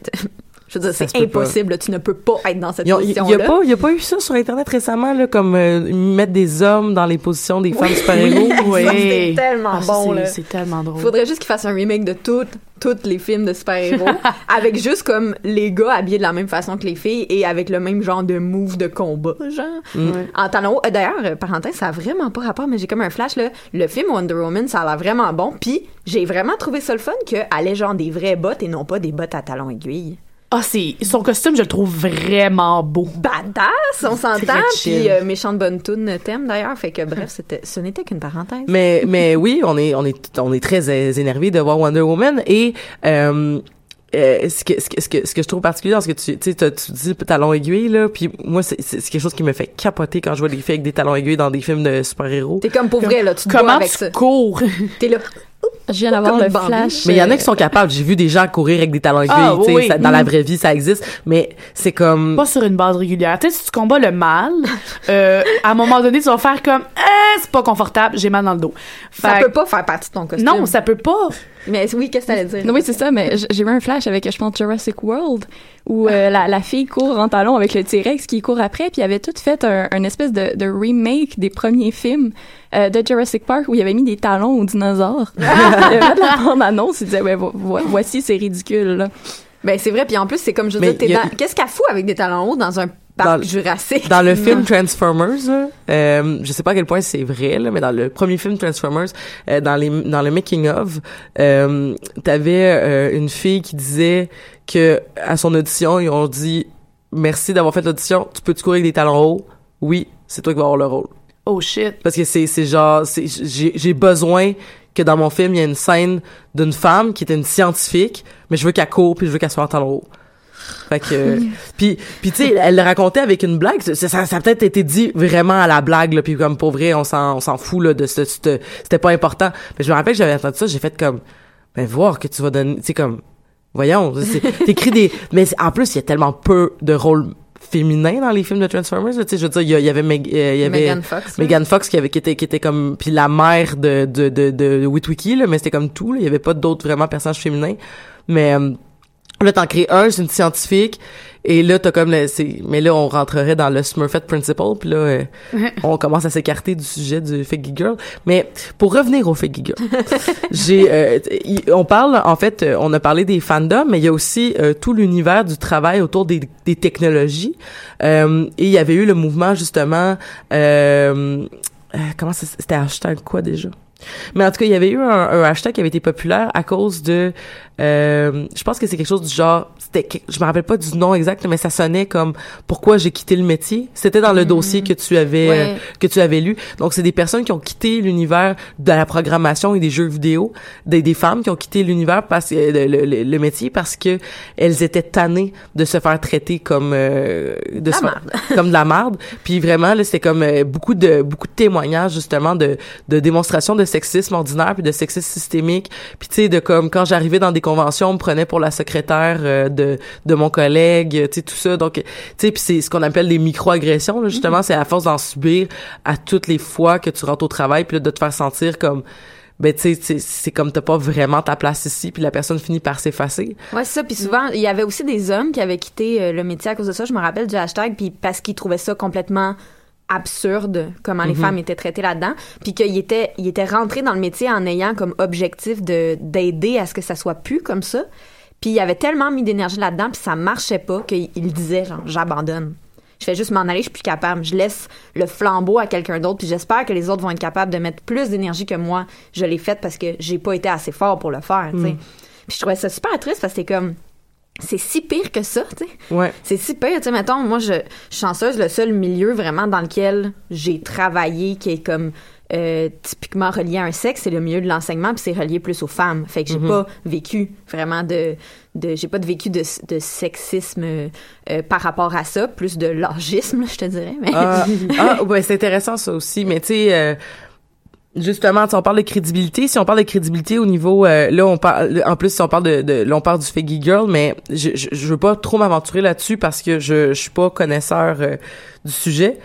je veux dire, c'est impossible. là, tu ne peux pas être dans cette ont- Il position y, a pas, y a pas eu ça sur internet récemment là, comme euh, mettre des hommes dans les positions des femmes super héros. Ça, c'est tellement Ah, bon c'est- tellement drôle. Faudrait juste qu'ils fassent un remake de toutes toutes les films de super-héros avec juste comme les gars habillés de la même façon que les filles et avec le même genre de move de combat genre. Ouais. en talons hauts. Euh, d'ailleurs euh, parenthèse ça a vraiment pas rapport mais j'ai comme un flash là. Le film Wonder Woman ça a l'air vraiment bon puis j'ai vraiment trouvé ça le fun qu'elle ait genre des vraies bottes et non pas des bottes à talons aiguilles ah c'est son costume je le trouve vraiment beau. Badass on s'entend puis euh, méchante bonne tune thème d'ailleurs. Fait que bref c'était ce n'était qu'une parenthèse. Mais mais oui, on est on est on est très euh, énervé de voir Wonder Woman. Et euh, euh, ce, que, ce, que, ce, que, ce que je trouve particulier dans ce que tu tu tu dis talons aiguilles là puis moi c'est c'est quelque chose qui me fait capoter quand je vois des filles avec des talons aiguilles dans des films de super-héros. T'es comme pour vrai là tu te bats comment avec tu ça. cours? T'es là Je viens d'avoir le flash. mais il y en a qui sont capables j'ai vu des gens courir avec des talons aiguilles Ah, oui, ça- dans la mm. vraie vie ça existe mais c'est comme pas sur une base régulière tu sais si tu combats le mal euh, à un moment donné tu vas faire comme Euh, c'est pas confortable, j'ai mal dans le dos. ça peut pas faire partie de ton costume. Non, ça peut pas. Mais oui, qu'est-ce que t'allais dire? Non, oui, c'est ça, mais j'ai eu un flash avec, je pense, Jurassic World, où euh, la, la, fille court en talon avec le T-Rex qui court après, puis il avait tout fait un, un espèce de, de, remake des premiers films euh, de Jurassic Park où il avait mis des talons aux dinosaures. il avait de la bande-annonce, il disait, ouais, voici, c'est ridicule, là. Ben, c'est vrai, puis en plus, c'est comme je dis, qu'est-ce qu'elle fout avec des talons hauts dans un dans, jurassique? Dans le film Transformers, euh, je sais pas à quel point c'est vrai, là, mais dans le premier film Transformers, euh, dans les dans le making of, euh, t'avais euh, une fille qui disait que à son audition, ils ont dit merci d'avoir fait l'audition. Tu peux te courir avec des talons hauts? Oui, c'est toi qui vas avoir le rôle. Oh shit. Parce que c'est c'est genre j'ai besoin que dans mon film il y a une scène d'une femme qui était une scientifique, mais je veux qu'elle court puis je veux qu'elle soit en talons hauts. Fait que puis puis tu sais elle le racontait avec une blague ça, ça, ça a peut-être été dit vraiment à la blague là puis comme pour vrai on s'en on s'en fout là de ce c'était pas important mais je me rappelle que j'avais entendu ça j'ai fait comme ben voir que tu vas donner tu sais comme voyons t'écris des mais en plus il y a tellement peu de rôles féminins dans les films de Transformers tu sais je veux dire il y, avait Meg, euh, y avait Megan Fox Megan Fox qui avait qui était qui était comme puis la mère de de de de Witwicky là mais c'était comme tout il y avait pas d'autres vraiment personnages féminins. Mais euh, Là, t'en crées un, c'est une scientifique, et là, t'as comme le, mais là, on rentrerait dans le Smurfette Principle, puis là, euh, on commence à s'écarter du sujet du Figgy Girl. Mais pour revenir au Figgy Girl, j'ai, euh, on parle, en fait, euh, on a parlé des fandoms, mais il y a aussi tout l'univers du travail autour des, des technologies. et il y avait eu le mouvement, justement, comment c'était hashtag quoi déjà? Mais en tout cas, il y avait eu un, un, hashtag qui avait été populaire à cause de euh, je pense que c'est quelque chose du genre c'était je me rappelle pas du nom exact mais ça sonnait comme pourquoi j'ai quitté le métier. C'était dans le mm-hmm. dossier que tu avais euh, que tu avais lu. Donc c'est des personnes qui ont quitté l'univers de la programmation et des jeux vidéo des, des femmes qui ont quitté l'univers parce que le, le, le, métier parce que elles étaient tannées de se faire traiter comme euh, de se, comme de la merde puis vraiment là c'était comme euh, beaucoup de beaucoup de témoignages justement de de démonstrations de sexisme ordinaire puis de sexisme systémique. Puis tu sais de comme quand j'arrivais dans des convention, on me prenait pour la secrétaire euh, de de mon collègue, tu sais tout ça. Donc tu sais puis c'est ce qu'on appelle des micro-agressions justement, c'est à force d'en subir à toutes les fois que tu rentres au travail puis de te faire sentir comme ben tu sais c'est comme t'as pas vraiment ta place ici puis la personne finit par s'effacer. Ouais, c'est ça puis souvent il y avait aussi des hommes qui avaient quitté euh, le métier à cause de ça, je me rappelle du hashtag puis parce qu'ils trouvaient ça complètement absurde comment les mhm. femmes étaient traitées là-dedans puis qu'il était il était rentré dans le métier en ayant comme objectif de d'aider à ce que ça soit plus comme ça puis il avait tellement mis d'énergie là-dedans puis ça marchait pas qu'il disait genre j'abandonne je fais juste m'en aller je suis plus capable je laisse le flambeau à quelqu'un d'autre puis j'espère que les autres vont être capables de mettre plus d'énergie que moi je l'ai fait parce que j'ai pas été assez fort pour le faire tu sais mhm. puis je trouvais ça super triste parce que c'est comme c'est si pire que ça, tu sais. Ouais. C'est si pire, tu sais, mettons, moi, je, suis chanceuse, le seul milieu vraiment dans lequel j'ai travaillé qui est comme euh, typiquement relié à un sexe, c'est le milieu de l'enseignement, puis c'est relié plus aux femmes. Fait que j'ai mm-hmm. pas vécu vraiment de, de j'ai pas de vécu de, de sexisme euh, par rapport à ça, plus de largisme, je te dirais. Mais... Ah, ah ouais, c'est intéressant ça aussi, mais tu sais... Euh, Justement, on parle de crédibilité. Si on parle de crédibilité au niveau, euh, là, on parle, en plus, si on parle de, de là, on parle du Figgy Girl, mais je, je, je veux pas trop m'aventurer là-dessus parce que je, je suis pas connaisseur euh, du sujet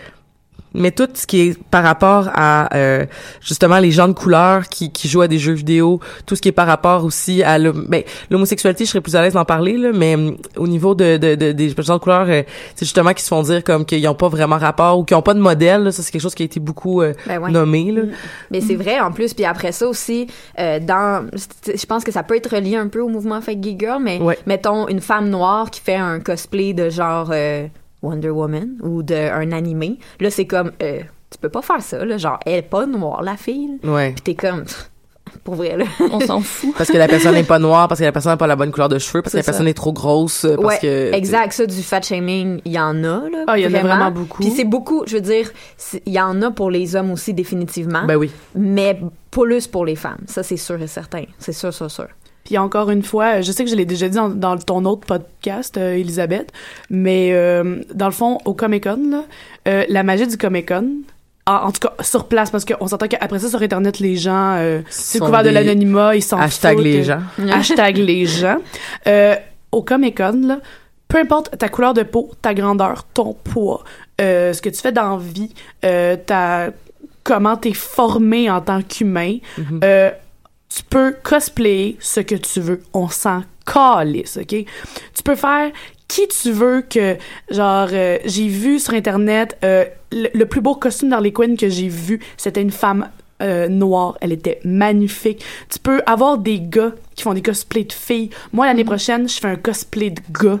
mais tout ce qui est par rapport à euh, justement les gens de couleur qui, qui jouent à des jeux vidéo, tout ce qui est par rapport aussi à ben, l'homosexualité, je serais plus à l'aise d'en parler là, mais hum, au niveau de, de, de, des gens de couleur, euh, c'est justement qu'ils se font dire comme qu'ils ont pas vraiment rapport ou qu'ils ont pas de modèle. ça c'est quelque chose qui a été beaucoup euh, ben nommé. Là. Mm. Mais c'est vrai en plus. Puis après ça aussi, dans, je pense que ça peut être relié un peu au mouvement Fake Gay Girl, mais mettons une femme noire qui fait un cosplay de genre Wonder Woman ou d'un animé. Là, c'est comme, euh, tu peux pas faire ça, là. Genre, elle est pas noire, la fille. Ouais. Puis t'es comme, pour vrai, là. On s'en fout. parce que la personne n'est pas noire, parce que la personne n'a pas la bonne couleur de cheveux, parce que la personne est trop grosse, parce ouais, que... exact. Ça, du fat shaming, il y en a, là. Ah, il y en a vraiment beaucoup. Puis c'est beaucoup, je veux dire, il y en a pour les hommes aussi, définitivement. Ben oui. Mais plus pour les femmes. Ça, c'est sûr et certain. C'est sûr, sûr, sûr. Puis encore une fois, je sais que je l'ai déjà dit dans, ton autre podcast, euh, Elisabeth, mais euh, dans le fond, au Comic Con, euh, la magie du Comic Con, en, tout cas sur place, parce qu'on s'entend qu'après ça sur Internet, les gens, c'est couvert de l'anonymat, ils sont hashtag les gens, hashtag les gens. au Comic Con, peu importe ta couleur de peau, ta grandeur, ton poids, ce que tu fais dans la vie, ta comment t'es formé en tant qu'humain. Mhm. Euh, tu peux cosplayer ce que tu veux. On s'en calisse, OK? Tu peux faire qui tu veux que, genre, euh, j'ai vu sur Internet, euh, le, le plus beau costume d'Harley Quinn que j'ai vu, c'était une femme euh, noire. Elle était magnifique. Tu peux avoir des gars qui font des cosplays de filles. Moi, l'année prochaine, je fais un cosplay de gars.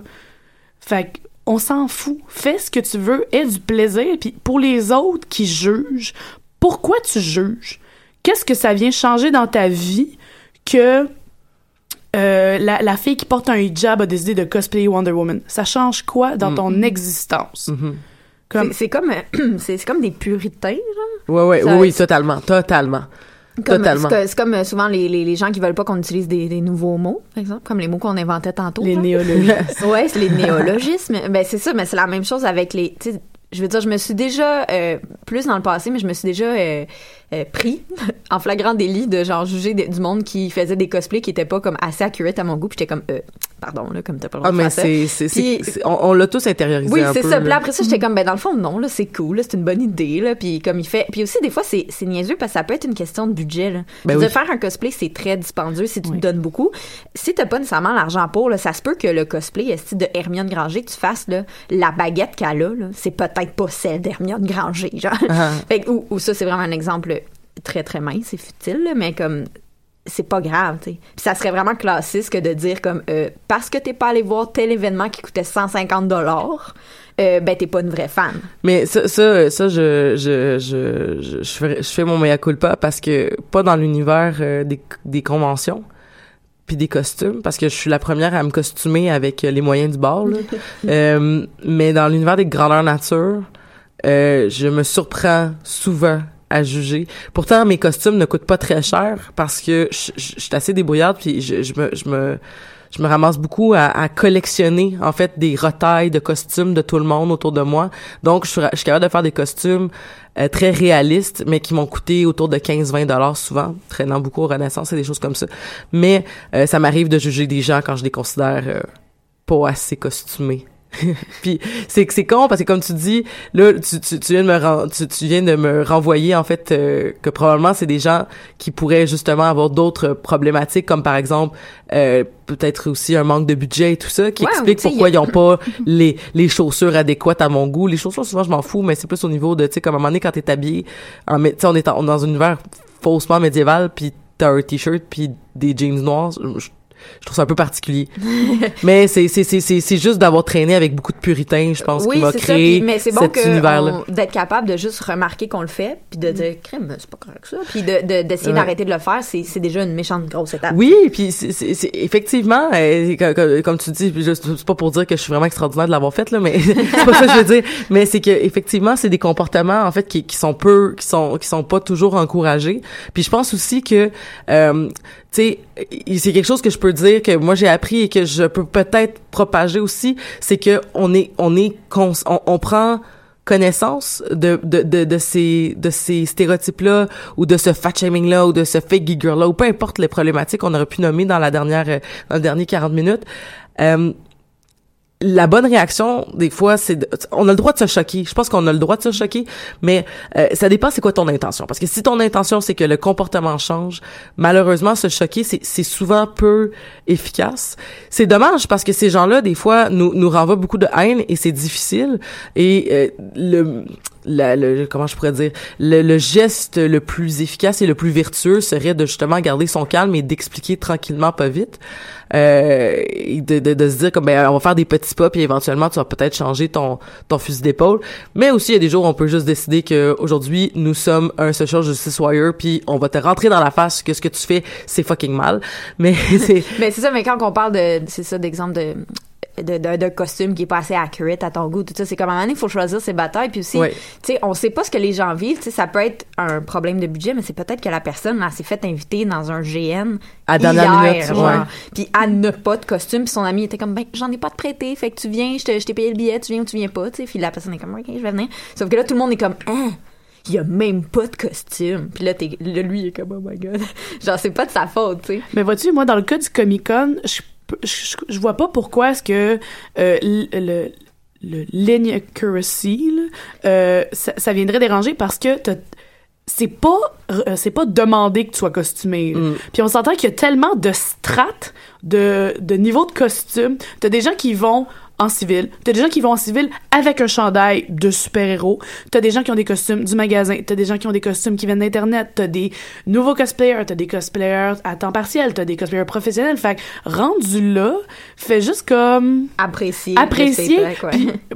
Fait que, on s'en fout. Fais ce que tu veux, aie du plaisir. Puis pour les autres qui jugent, pourquoi tu juges? Qu'est-ce que ça vient changer dans ta vie que euh, la, la fille qui porte un hijab a décidé de cosplayer Wonder Woman? Ça change quoi dans ton existence? Comme- C'est- C'est comme, euh, c'est comme des puritains, genre. Ouais, ouais, Ça- oui, oui, totalement, totalement. C'est comme euh, souvent les, les, les gens qui veulent pas qu'on utilise des, des nouveaux mots, par exemple, comme les mots qu'on inventait tantôt. Les genre. néologismes. ouais, c'est les néologismes. ben c'est ça, mais c'est la même chose avec les. Je veux dire, je me suis déjà euh, plus dans le passé, mais je me suis déjà euh, euh, pris en flagrant délit de genre juger du monde qui faisait des cosplays qui étaient pas comme assez accurate à mon goût. Puis j'étais comme, euh, pardon là, comme t'as pas le droit Ah, de mais c'est, c'est, c'est- Puis- c'est- on, on l'a tous intériorisé Oui, un c'est peu, ça. Puis après ça, j'étais comme, ben, dans le fond, non, là, c'est cool, là, c'est une bonne idée, là. Puis comme il fait. Puis aussi, des fois, c'est, c'est niaiseux parce que ça peut être une question de budget, là. Ben oui. dire, faire un cosplay, c'est très dispendieux si tu te donnes beaucoup. Si t'as pas nécessairement l'argent pour, là, ça se peut que le cosplay, est de Hermione Granger, que tu fasses, là, la baguette qu'elle a, là, c'est peut-être pas celle d'Hermione Granger, genre. Ah. Fait que- ou, ou ça, c'est vraiment un exemple très, très mince et futile, là, mais comme c'est pas grave, tu sais. Puis ça serait vraiment classiste que de dire comme euh, parce que t'es pas allé voir tel événement qui coûtait 150 dollars, euh, ben t'es pas une vraie fan. Mais ça, ça, ça je, je, je, je, je fais, je fais mon mea culpa parce que pas dans l'univers euh, des, des conventions puis des costumes parce que je suis la première à me costumer avec les moyens du bord là. Mais dans l'univers des grandeurs nature je me surprends souvent à juger. Pourtant, mes costumes ne coûtent pas très cher parce que je, suis assez débrouillarde puis je, me, je me, je me ramasse beaucoup à, à collectionner en fait des retailles de costumes de tout le monde autour de moi. Donc, je suis, je suis capable de faire des costumes euh, très réalistes, mais qui m'ont coûté autour de 15-20 dollars souvent, traînant beaucoup au Renaissance et des choses comme ça. Mais euh, ça m'arrive de juger des gens quand je les considère euh, pas assez costumés. Puis c'est c'est con parce que comme tu dis là tu, tu, tu viens de me ren- tu, tu viens de me renvoyer en fait euh, que probablement c'est des gens qui pourraient justement avoir d'autres problématiques comme par exemple euh, peut-être aussi un manque de budget et tout ça qui Ouais, explique pourquoi a- ils ont pas les les chaussures adéquates à mon goût. Les chaussures souvent je m'en fous mais c'est plus au niveau de tu sais comme à un moment donné quand t'es habillé en tu sais on est en- dans un univers faussement médiéval puis t'as un t-shirt puis des jeans noirs je, je- trouve ça un peu particulier mais c'est c'est c'est c'est c'est juste d'avoir traîné avec beaucoup de puritains je pense oui, qui m'a c'est ça. créé puis- mais c'est bon cet univers d'être capable de juste remarquer qu'on le fait, puis de dire crème, c'est pas correct ça, puis de de- d'essayer Ouais. d'arrêter de le faire, c'est c'est déjà une méchante grosse étape. Oui, puis c'est- c'est c'est- effectivement, euh, comme, tu dis, c'est pas pour dire que je suis vraiment extraordinaire de l'avoir fait là, mais c'est pas ça que je veux dire. Mais c'est que effectivement, c'est des comportements en fait qui, qui sont peu, qui sont qui sont pas toujours encouragés. Puis je pense aussi que euh, tu sais, c'est quelque chose que je peux dire que moi j'ai appris et que je peux peut-être propager aussi, c'est que on est on est on, on prend connaissance de, de, de, de ces de ces stéréotypes là ou de ce fat shaming là ou de ce fake geeker là ou peu importe les problématiques qu'on aurait pu nommer dans la dernière euh, dans le dernier 40 minutes. Euh, la bonne réaction des fois c'est on a le droit de se choquer. Je pense qu'on a le droit de se choquer mais euh, ça dépend c'est quoi ton intention. Parce que si ton intention c'est que le comportement change malheureusement se choquer c'est souvent peu efficace. C'est dommage parce que ces gens-là des fois nous nous renvoient beaucoup de haine et c'est difficile. Et euh, le la- le comment je pourrais dire le, le geste le plus efficace et le plus vertueux serait de justement garder son calme et d'expliquer tranquillement pas vite. Euh, et de, de, de se dire comme ben on va faire des petits pas puis éventuellement tu vas peut-être changer ton ton fusil d'épaule. Mais aussi il y a des jours où on peut juste décider que aujourd'hui nous sommes un social justice warrior puis on va te rentrer dans la face que ce que tu fais c'est fucking mal. Mais c'est Mais c'est ça, mais quand on parle de, c'est ça, d'exemple de, de, de, de costume qui est pas assez accurate à ton goût, tout ça, c'est comme à un moment donné, il faut choisir ses batailles, puis aussi, tu sais, on sait pas ce que les gens vivent, tu sais, ça peut être un problème de budget, mais c'est peut-être que la personne, là, s'est fait inviter dans un GN. À dernière minute, genre, ouais. Puis elle n'a pas de costume, puis son ami était comme, ben, j'en ai pas de prêté, fait que tu viens, je te- je t'ai payé le billet, tu viens ou tu viens pas, tu sais, puis la personne est comme, ok, je vais venir. Sauf que là, tout le monde est comme, hein? Il a même pas de costume. Puis là, t'es, là, lui, il est comme, oh my god. Genre, c'est pas de sa faute, tu sais. Mais vois-tu, moi, dans le cas du Comic-Con, je, peux- je, je vois pas pourquoi est-ce que euh, le, le, là, euh, ça, ça viendrait déranger parce que t'as- c'est pas euh, c'est pas demandé que tu sois costumé. Mm. Puis on s'entend qu'il y a tellement de strates de de niveau de costume. T'as des gens qui vont en civil. T'as des gens qui vont en civil avec un chandail de super-héros. T'as des gens qui ont des costumes du magasin. T'as des gens qui ont des costumes qui viennent d'Internet. T'as des nouveaux cosplayers. T'as des cosplayers à temps partiel. T'as des cosplayers professionnels. Fait que, rendu là, fais juste comme... Apprécier. Apprécier.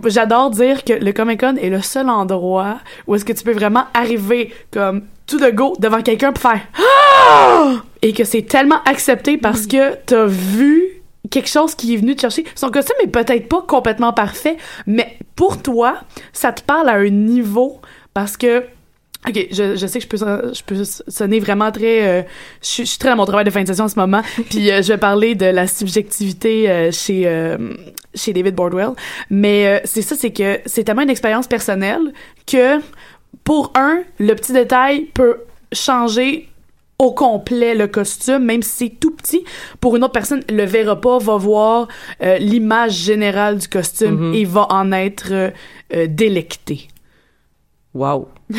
J'adore dire que le Comic-Con est le seul endroit où est-ce que tu peux vraiment arriver comme tout de go devant quelqu'un pour faire... Ah! Et que c'est tellement accepté parce que t'as vu quelque chose qui est venu te chercher. Son costume est peut-être pas complètement parfait, mais pour toi, ça te parle à un niveau parce que OK, je, je sais que je peux, je peux sonner vraiment très... Euh, je, suis très à mon travail de fin de session en ce moment, puis euh, je vais parler de la subjectivité euh, chez, chez David Bordwell. Mais c'est ça, c'est que c'est tellement une expérience personnelle que, pour un, le petit détail peut changer au complet le costume, même si c'est tout petit. Pour une autre personne, le verra pas, va voir euh, l'image générale du costume mm-hmm. et va en être euh, euh, délecté. Wow.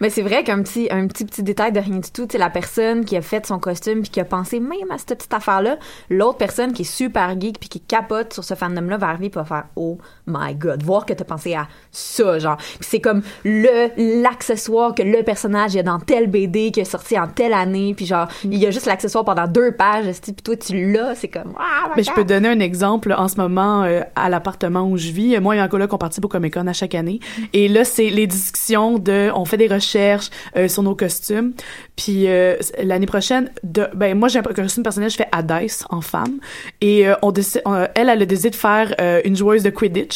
Mais c'est vrai qu'un petit, un petit petit détail de rien du tout, c'est la personne qui a fait son costume puis qui a pensé même à cette petite affaire-là, l'autre personne qui est super geek puis qui capote sur ce fandom-là va arriver et va faire oh my god, voir que t'as pensé à ça, genre. c'est comme le l'accessoire que le personnage a dans tel BD qui est sorti en telle année puis genre il y a juste l'accessoire pendant deux pages, puis toi tu l'as, c'est comme ah, Mais je peux donner un exemple en ce moment euh, à l'appartement où je vis. Moi et un collègue on participe au Comic Con à chaque année et là c'est les discussions de on fait des recherches cherche euh, sur nos costumes. Puis euh, l'année prochaine, de, ben moi j'ai un costume personnel, je fais Hades en femme et on décide, elle, elle a décidé de faire une joueuse de Quidditch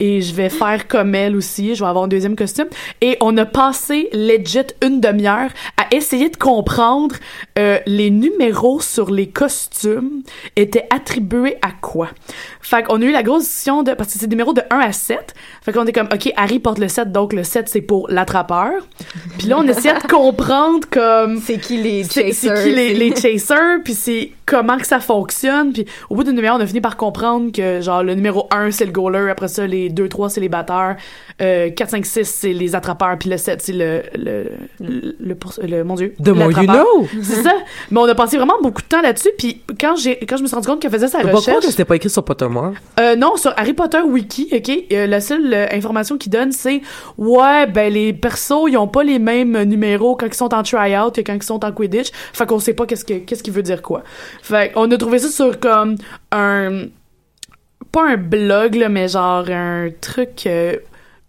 et je vais faire comme elle aussi. Je vais avoir un deuxième costume. Et on a passé legit une demi-heure à essayer de comprendre euh, les numéros sur les costumes étaient attribués à quoi. Fait qu'on a eu la grosse discussion de parce que c'est des numéros de 1 à 7. Fait qu'on est comme OK, Harry porte le 7 donc le 7 c'est pour l'attrapeur. Puis là on essayait de comprendre comme c'est qui les chasers. C'est qui les, les chasers puis c'est comment que ça fonctionne. Puis au bout d'une demi-heure on a fini par comprendre que genre le numéro 1 c'est le goaler, après ça les 2 3 c'est les batteurs, euh, 4 5 6 c'est les attrapeurs puis le 7 c'est le le, le, le, mon dieu. De mon you know. C'est ça. Mais on a passé vraiment beaucoup de temps là-dessus puis quand j'ai quand je me suis rendu compte qu'elle faisait sa recherche. Pourquoi c'était pas écrit sur Pottermore euh, non, sur Harry Potter wiki, OK, euh, la seule euh, information qu'il donne c'est ouais, ben les persos, ils ont pas les mêmes numéros quand ils sont en tryout que quand ils sont en Quidditch. Fait qu'on sait pas qu'est-ce que qu'est-ce qu'il veut dire quoi. Fait on a trouvé ça sur comme un pas un blog, là, mais genre un truc euh,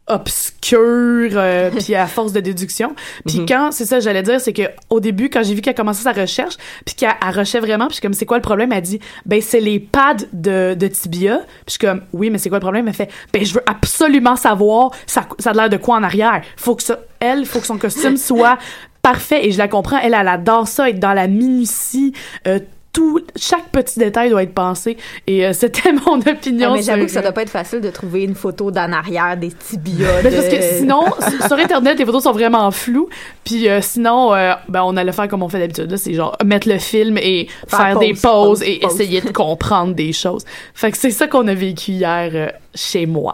obscur, euh, puis à force de déduction. Puis mhm. quand, c'est ça, j'allais dire, c'est que au début, quand j'ai vu qu'elle commençait sa recherche, puis qu'elle recherchait vraiment, puis comme, c'est quoi le problème? Elle dit, ben, c'est les pads de, de tibia. Puis je suis comme, oui, mais c'est quoi le problème? Elle fait, ben, je veux absolument savoir, ça, ça a l'air de quoi en arrière? Faut que ça, elle, faut que son costume soit parfait et je la comprends elle elle adore ça être dans la minutie euh, tout, chaque petit détail doit être pensé. Et euh, c'était mon opinion. Ah, mais j'avoue que ça doit pas être facile de trouver une photo d'en arrière des tibias. Ben, parce que sinon, sur Internet, les photos sont vraiment floues. Puis euh, sinon, euh, ben, on allait faire comme on fait d'habitude. C'est genre mettre le film et faire, des pauses et essayer de comprendre des choses. Fait que c'est ça qu'on a vécu hier chez moi.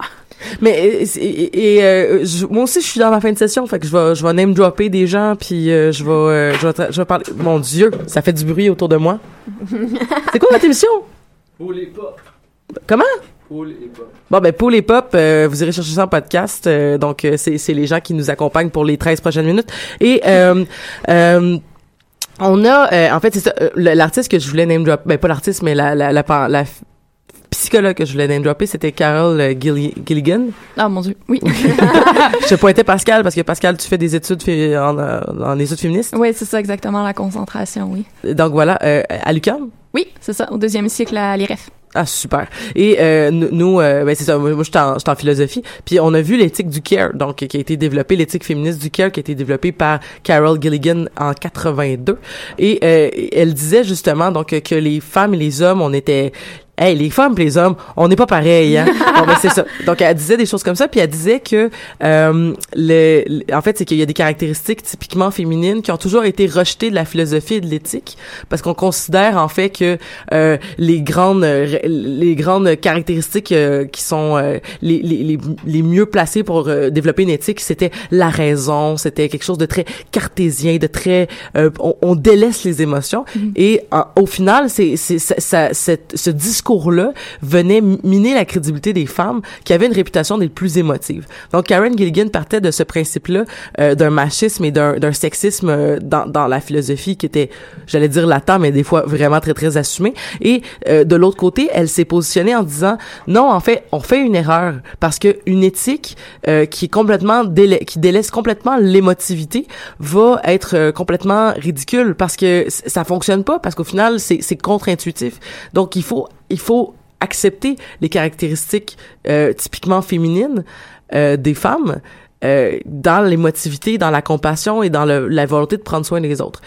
Mais et, euh, moi aussi je suis dans ma fin de session, fait que je vais je vais name dropper des gens puis euh, je vais euh, je vais je vais parler mon dieu, ça fait du bruit autour de moi. C'est quoi votre émission? Pour les pop. Comment? Pour les pop. Bon ben pour les pop, vous irez chercher ça en podcast. donc c'est c'est les gens qui nous accompagnent pour les 13 prochaines minutes et on a, en fait, c'est ça, l'artiste que je voulais name drop, ben pas l'artiste, mais la, la, la, la, psychologue que je voulais name dropper, c'était Carol euh, Gilligan. Ah, mon Dieu, oui. je pointais Pascal parce que Pascal, tu fais des études en, euh, en études féministes. Oui, c'est ça exactement, la concentration, oui. Donc voilà, euh, à l'UQAM? Oui, c'est ça, au deuxième cycle à l'IREF. Ah super. Et euh, nous, euh, ben c'est ça. Moi, je suis en, en, philosophie. Puis on a vu l'éthique du care, donc qui a été développée, l'éthique féministe du care, qui a été développée par Carol Gilligan en 82. Et euh, elle disait justement donc que les femmes et les hommes, on était hey, les femmes et les hommes, on n'est pas pareil, hein. bon, ben, c'est ça. Donc, elle disait des choses comme ça, puis elle disait que, euh, le, en fait, c'est qu'il y a des caractéristiques typiquement féminines qui ont toujours été rejetées de la philosophie et de l'éthique, parce qu'on considère, en fait, que euh, les grandes les grandes caractéristiques euh, qui sont euh, les, les, les, mieux placées pour euh, développer une éthique, c'était la raison, c'était quelque chose de très cartésien, de très... On, on, délaisse les émotions, mm-hmm. et au final, c'est ça, ce discours là venait miner la crédibilité des femmes qui avaient une réputation des plus émotives. Donc Karen Gilligan partait de ce principe-là euh, d'un machisme et d'un sexisme euh, dans, dans la philosophie qui était, j'allais dire latent, mais des fois vraiment très très assumé. Et euh, de l'autre côté, elle s'est positionnée en disant non, en fait, on fait une erreur parce que une éthique qui est complètement qui délaisse complètement l'émotivité va être complètement ridicule parce que ça fonctionne pas parce qu'au final c'est contre-intuitif. Donc il faut il faut accepter les caractéristiques euh, typiquement féminines euh, des femmes euh, dans l'émotivité, dans la compassion et dans le, la volonté de prendre soin des autres.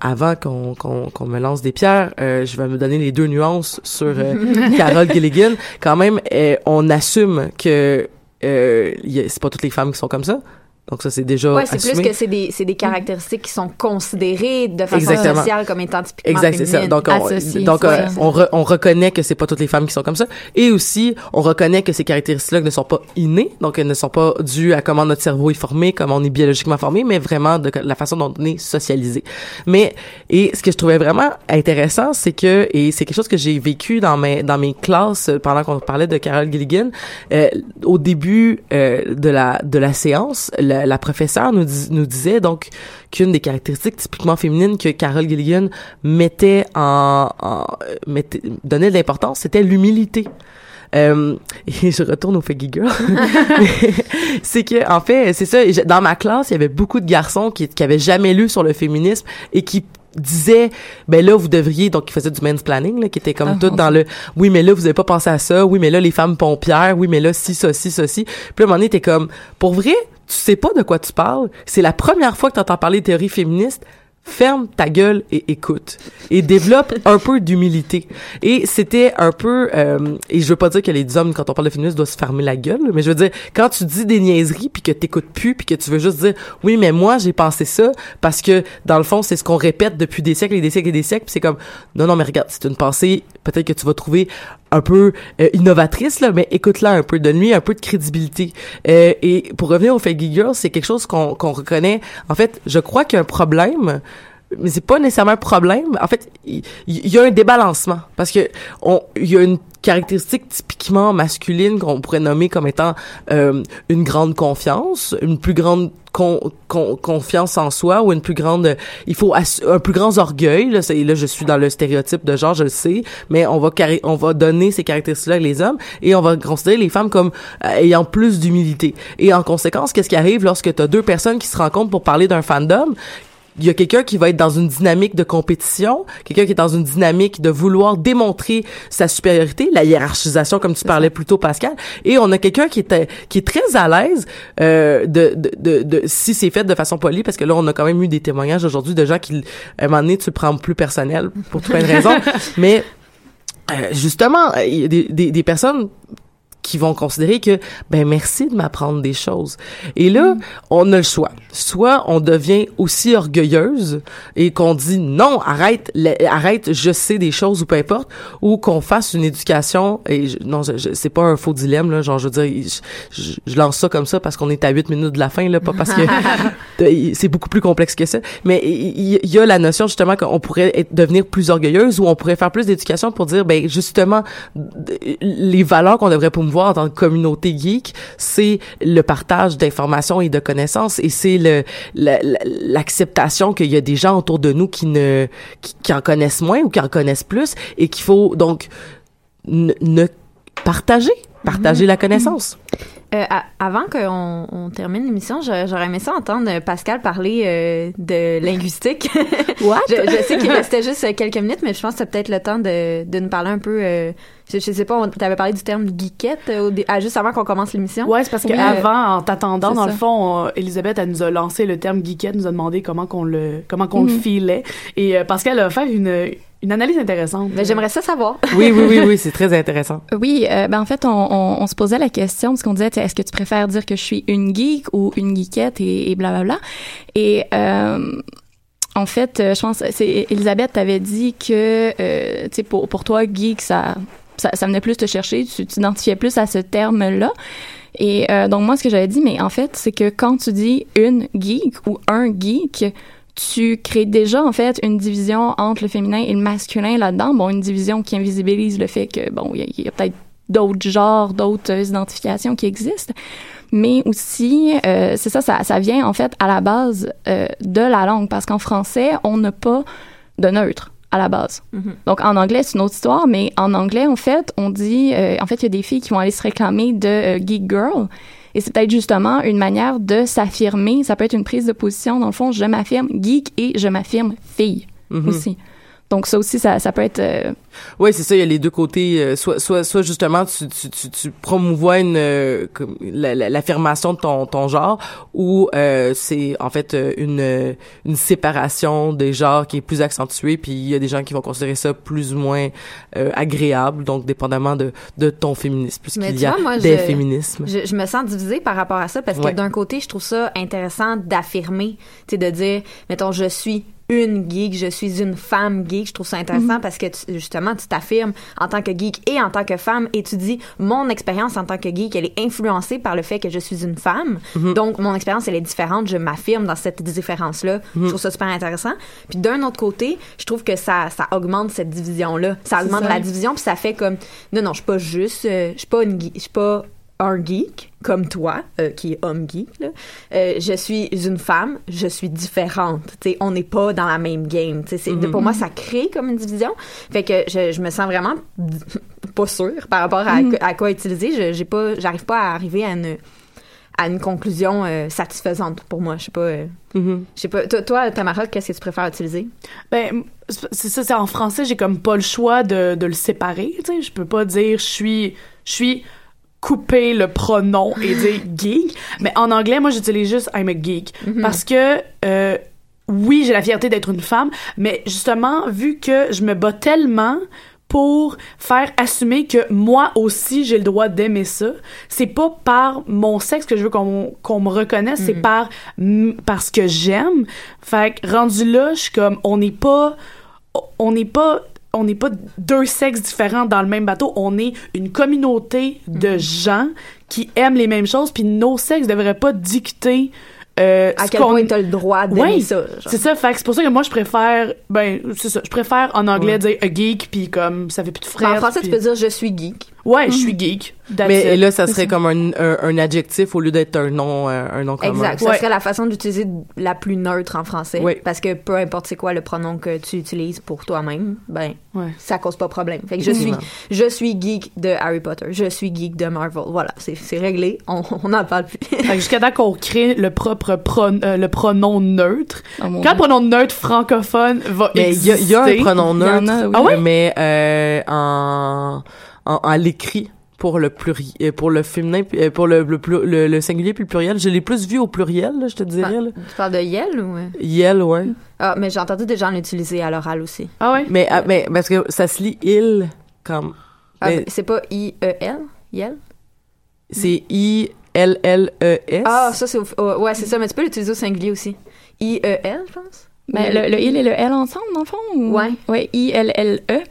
Avant qu'on qu'on me lance des pierres, je vais me donner les deux nuances sur euh, Carol Gilligan. Quand même, on assume que c'est pas toutes les femmes qui sont comme ça. Donc ça, c'est déjà Ouais, c'est plus que c'est des, c'est des caractéristiques qui sont considérées de façon Exactement. sociale comme étant typiquement Exact, c'est ça. Donc, on, donc euh, on, on, reconnaît que c'est pas toutes les femmes qui sont comme ça. Et aussi, on reconnaît que ces caractéristiques-là ne sont pas innées, donc elles ne sont pas dues à comment notre cerveau est formé, comment on est biologiquement formé, mais vraiment de la façon dont on est socialisé. Mais, et ce que je trouvais vraiment intéressant, c'est que, et c'est quelque chose que j'ai vécu dans mes, dans mes classes pendant qu'on parlait de Carol Gilligan, euh, au début euh, de la, de la séance, la, professeure nous, nous disait donc qu'une des caractéristiques typiquement féminines que Carol Gilligan mettait en, mettait, donnait de l'importance, c'était l'humilité. Euh, et je retourne au Faggy Girl. c'est que, en fait, c'est ça, dans ma classe, il y avait beaucoup de garçons qui, qui avaient jamais lu sur le féminisme et qui disait ben là vous devriez donc il faisait du mansplaining là qui était comme ah, tout dans le oui mais là vous avez pas pensé à ça oui mais là les femmes pompières oui mais là si ça si ça si puis à un moment donné t'es comme pour vrai? Tu sais pas de quoi tu parles c'est la première fois que tu entends parler de théorie féministe ferme ta gueule et écoute. Et développe un peu d'humilité. Et c'était un peu euh, et je veux pas dire que les hommes quand on parle de féminisme doivent se fermer la gueule mais je veux dire quand tu dis des niaiseries puis que t'écoutes plus puis que tu veux juste dire oui mais moi j'ai pensé ça parce que dans le fond c'est ce qu'on répète depuis des siècles et des siècles et des siècles c'est comme non non mais regarde c'est une pensée peut-être que tu vas trouver un peu euh, innovatrice là mais écoute-la un peu donne-lui un peu de crédibilité. Euh, et pour revenir au Faggy Girl c'est quelque chose qu'on qu'on reconnaît. En fait je crois qu'il y a un problème mais c'est pas nécessairement un problème. En fait, il y, a un débalancement parce que on, il y a une caractéristique typiquement masculine qu'on pourrait nommer comme étant euh, une grande confiance, une plus grande confiance en soi ou une plus grande il faut un plus grand orgueil là, là je suis dans le stéréotype de genre je le sais mais on va on va donner ces caractéristiques là les hommes et on va considérer les femmes comme euh, ayant plus d'humilité et en conséquence qu'est-ce qui arrive lorsque tu as deux personnes qui se rencontrent pour parler d'un fandom il y a quelqu'un qui va être dans une dynamique de compétition, quelqu'un qui est dans une dynamique de vouloir démontrer sa supériorité, la hiérarchisation comme tu parlais plus tôt Pascal, et on a quelqu'un qui est qui est très à l'aise euh, de, de, de, de, si c'est fait de façon polie parce que là on a quand même eu des témoignages aujourd'hui de gens qui à un moment donné tu le prends plus personnel pour toutes de raisons, mais euh, justement, il y a des, des, des personnes qui vont considérer que ben merci de m'apprendre des choses. Et là, mm. on a le choix. Soit on devient aussi orgueilleuse et qu'on dit non, arrête, arrête, je sais des choses ou peu importe, ou qu'on fasse une éducation et non, c'est pas un faux dilemme là, genre je veux dire, je, lance ça comme ça parce qu'on est à huit minutes de la fin là, pas parce que c'est beaucoup plus complexe que ça. Mais il y, a la notion justement qu'on pourrait être, devenir plus orgueilleuse ou on pourrait faire plus d'éducation pour dire ben justement les valeurs qu'on devrait promouvoir en tant que communauté geek, c'est le partage d'informations et de connaissances et c'est l'acceptation qu'il y a des gens autour de nous qui ne qui, en connaissent moins ou qui en connaissent plus et qu'il faut donc ne, partager partager la connaissance. Euh, avant qu'on on termine l'émission, j'aurais aimé ça entendre Pascal parler euh, de linguistique. What? je, je, sais qu'il restait juste quelques minutes, mais je pense que c'est peut-être le temps de, de nous parler un peu euh, je, je sais pas, tu avais parlé du terme geekette euh, ah, juste avant qu'on commence l'émission. Ouais, c'est parce qu'avant, en t'attendant, dans le fond, Elisabeth, elle nous a lancé le terme geekette, nous a demandé comment qu'on le, comment qu'on le mhm. filait. Et euh, Pascal a fait une, Une analyse intéressante. Mais j'aimerais ça savoir. oui, oui, oui, oui, c'est très intéressant. Oui, euh, ben en fait, on, on, on, se posait la question parce qu'on disait, est-ce que tu préfères dire que je suis une geek ou une geekette et, et blablabla. Et euh, en fait, euh, je pense, c'est Elisabeth t'avait dit que, euh, tu sais, pour, pour toi, geek, ça, ça, venait plus te chercher, tu t'identifiais plus à ce terme-là. Et euh, donc moi, ce que j'avais dit, mais en fait, c'est que quand tu dis une geek ou un geek, tu crées déjà en fait une division entre le féminin et le masculin là-dedans. Bon, une division qui invisibilise le fait que bon, il y a, a peut-être d'autres genres, d'autres identifications qui existent, mais aussi euh, c'est ça, ça, ça vient en fait à la base euh, de la langue parce qu'en français on n'a pas de neutre à la base. Mm -hmm. Donc en anglais c'est une autre histoire, mais en anglais en fait on dit, euh, en fait il y a des filles qui vont aller se réclamer de euh, geek girl. Et c'est peut-être justement une manière de s'affirmer. Ça peut être une prise de position. Dans le fond, je m'affirme geek et je m'affirme fille mm -hmm. aussi. Donc ça aussi, ça, ça peut être. Euh... Oui, c'est ça. Il y a les deux côtés. Euh, soit, soit, soit justement, tu, tu, tu, tu promouvois une euh, l'affirmation de ton, ton genre, ou euh, c'est en fait une une séparation des genres qui est plus accentuée. Puis il y a des gens qui vont considérer ça plus ou moins agréable, donc dépendamment de de ton féminisme, puisqu'il y a vois, moi, des je, féminismes. Je, je, me sens divisée par rapport à ça parce Ouais. que d'un côté, je trouve ça intéressant d'affirmer, tu sais, de dire, mettons, je suis une geek, je suis une femme geek. Je trouve ça intéressant Mhm. parce que tu- justement, tu t'affirmes en tant que geek et en tant que femme et tu dis mon expérience en tant que geek, elle est influencée par le fait que je suis une femme. Mhm. Donc mon expérience elle est différente, je m'affirme dans cette différence là. Mhm. Je trouve ça super intéressant. Puis d'un autre côté, je trouve que ça ça augmente cette division là. Ça augmente ça. la division puis ça fait comme non non, je suis pas juste euh, je suis pas une geek, je suis pas un geek comme toi, euh, qui est homme geek. Là. Euh, je suis une femme, je suis différente. T'sais, on n'est pas dans la même game. Mhm. Pour moi, ça crée comme une division. Fait que je, je me sens vraiment pas sûre par rapport à, Mhm. à quoi utiliser. Je j'ai pas, j'arrive pas à arriver à une à une conclusion euh, satisfaisante pour moi. Je sais pas. je sais pas. Toi, toi, Tamara, qu'est-ce que tu préfères utiliser? Ben, c'est ça, c'est en français, j'ai comme pas le choix de, de le séparer, tu sais. Je peux pas dire je suis, je suis couper le pronom et dire geek. Mais en anglais, moi, j'utilise juste I'm a geek. Parce que, euh, oui, j'ai la fierté d'être une femme, mais justement, vu que je me bats tellement pour faire assumer que moi aussi j'ai le droit d'aimer ça. C'est pas par mon sexe que je veux qu'on qu'on me reconnaisse, c'est par mm, parce que j'aime. Fait que rendu là, je suis comme on n'est pas on n'est pas on n'est pas deux sexes différents dans le même bateau, on est une communauté de gens qui aiment les mêmes choses puis nos sexes devraient pas dicter euh, À quel qu'on- point t'as le droit d'aimer Ouais, ça c'est ça. Fait c'est pour ça que moi, je préfère, ben, c'est ça. Je préfère en anglais Ouais. dire a geek, puis comme ça fait plus de frais. en français, tu peux dire je suis geek. Ouais, je suis geek. That's Mais là, ça serait comme un, un, un adjectif au lieu d'être un nom, euh, un nom commun. Exact. Ça Ouais. serait la façon d'utiliser la plus neutre en français. Oui. Parce que peu importe c'est quoi le pronom que tu utilises pour toi-même, ben, Ouais. ça cause pas problème. Fait que je suis, je suis geek de Harry Potter. Je suis geek de Marvel. Voilà. C'est, c'est réglé. On, n'en parle plus. Fait que jusqu'à temps qu'on crée le propre pro- euh, le pronom neutre. Oh Quand le pronom neutre francophone va Mais il y, a- il y a un exister, pronom Il y en neutre, a, oui. Ah ouais? mais euh, en, en à l'écrit pour le pluriel, pour le féminin, euh, pour le, le, plu- le, le singulier puis le pluriel. Je l'ai plus vu au pluriel, là, je te dirais. Là. tu parles de Yel ou? euh? Yel, ouais. Ah, mais j'ai entendu des gens l'utiliser à l'oral aussi. Ah ouais? Mais, ah, mais parce que ça se lit il comme. Ah, mais c'est pas I-E-L? Yel? c'est I L L E S. Ah, ça, c'est, oh, ouais, c'est ça. Mais tu peux l'utiliser au singulier aussi. I-E-L, je pense? Ben, le, le il et le L ensemble, dans le fond? ou- Ouais. Ouais, I-L-L-E. Il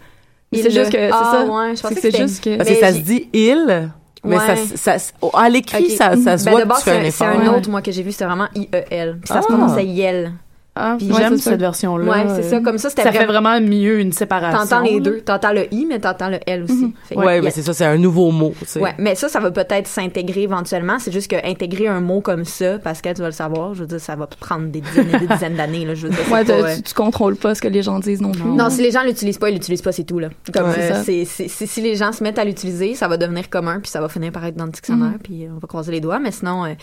C'est juste que, c'est Ah, ça. ouais, je C'est pensais que c'est juste que... Parce que ça se dit il, mais Ouais. ça, ça, à l'écrit, Ok. ça, ça se Ben, voit que tu fais un c'est, c'est effort. un autre, moi, que j'ai vu, c'était vraiment I-E-L. Puis ça se Ah. prononçait Yel. Ah, Puis j'aime cette version-là. Ouais, c'est ça. Euh, Comme ça, c'était Ça fait vraiment... mieux une séparation. T'entends les deux. T'entends le I, mais t'entends le L aussi. Fait que, Ouais, mais c'est ça, c'est un nouveau mot. tu sais. Ouais, mais ça, ça va peut-être s'intégrer éventuellement. C'est juste que intégrer un mot comme ça, parce que tu vas le savoir, je veux dire, ça va prendre des dizaines et des dizaines d'années. Là, je veux dire, Ouais, pas, tu, euh, tu, tu contrôles pas ce que les gens disent non plus. Non, si les gens l'utilisent pas, ils l'utilisent pas, c'est tout là. Comme Ouais. euh, C'est ça. c'est c'est- c'est- si les gens se mettent à l'utiliser, ça va devenir commun, puis ça va finir par être dans le dictionnaire, Mhm. puis euh, on va croiser les doigts. Mais sinon, euh,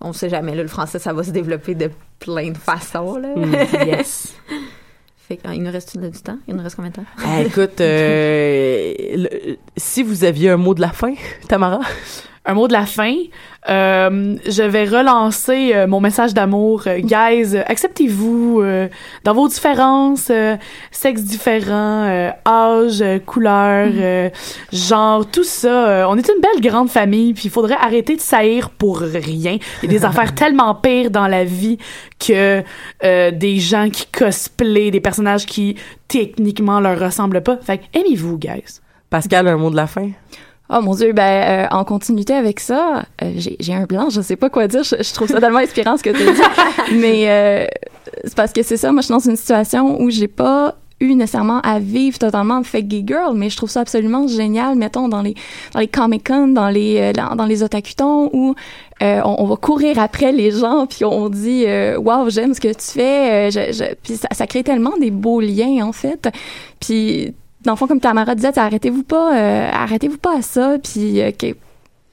on sait jamais. Là, le français, ça va se développer de plein de façons. Là. Mm, yes. fait euh, il nous reste du temps? Il nous reste combien de temps? Ah, écoute, euh, le- si vous aviez un mot de la fin, Tamara? Un mot de la fin. Euh, je vais relancer euh, mon message d'amour. Euh, guys, acceptez-vous dans vos différences, sexe différents, âge, couleur, mm. genre, tout ça. on est une belle grande famille, puis il faudrait arrêter de saillir pour rien. Il y a des affaires tellement pires dans la vie que des gens qui cosplayent des personnages qui techniquement leur ressemblent pas. Fait aimez-vous, guys. Pascal, un mot de la fin? Oh mon dieu, ben euh, en continuité avec ça, euh, j'ai un blanc, je sais pas quoi dire. Je, trouve ça tellement inspirant ce que tu dis, mais euh, c'est parce que c'est ça. Moi, je suis dans une situation où j'ai pas eu nécessairement à vivre totalement fake gay girl, mais je trouve ça absolument génial, mettons dans les dans les Comic Con, dans les dans, dans les otakutons où on, on, va courir après les gens puis on dit waouh j'aime ce que tu fais, je, je, puis ça, ça crée tellement des beaux liens en fait, puis dans le fond, comme Tamara disait, arrêtez-vous pas, euh, arrêtez-vous pas à ça, puis euh,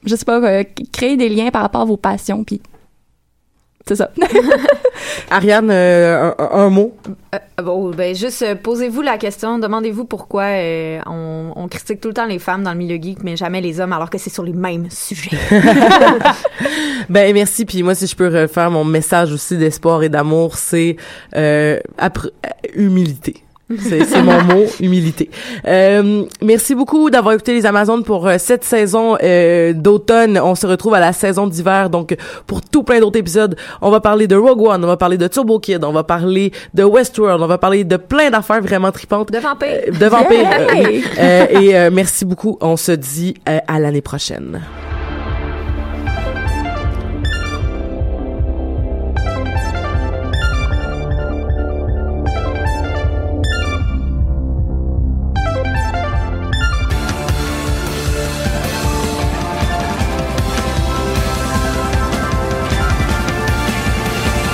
je sais pas, euh, créer des liens par rapport à vos passions, puis c'est ça. Ariane, un, mot? bon, ben juste posez-vous la question, demandez-vous pourquoi on, on, critique tout le temps les femmes dans le milieu geek, mais jamais les hommes, alors que c'est sur les mêmes sujets. ben merci. Puis moi, si je peux refaire mon message aussi d'espoir et d'amour, c'est humilité c'est mon mot, humilité. Euh, merci beaucoup d'avoir écouté les Amazones pour euh, cette saison euh, d'automne. On se retrouve à la saison d'hiver. Donc, pour tout plein d'autres épisodes, on va parler de Rogue One, on va parler de Turbo Kid, on va parler de Westworld, on va parler de plein d'affaires vraiment tripantes. De vampires. de vampires. et merci beaucoup. On se dit à l'année prochaine.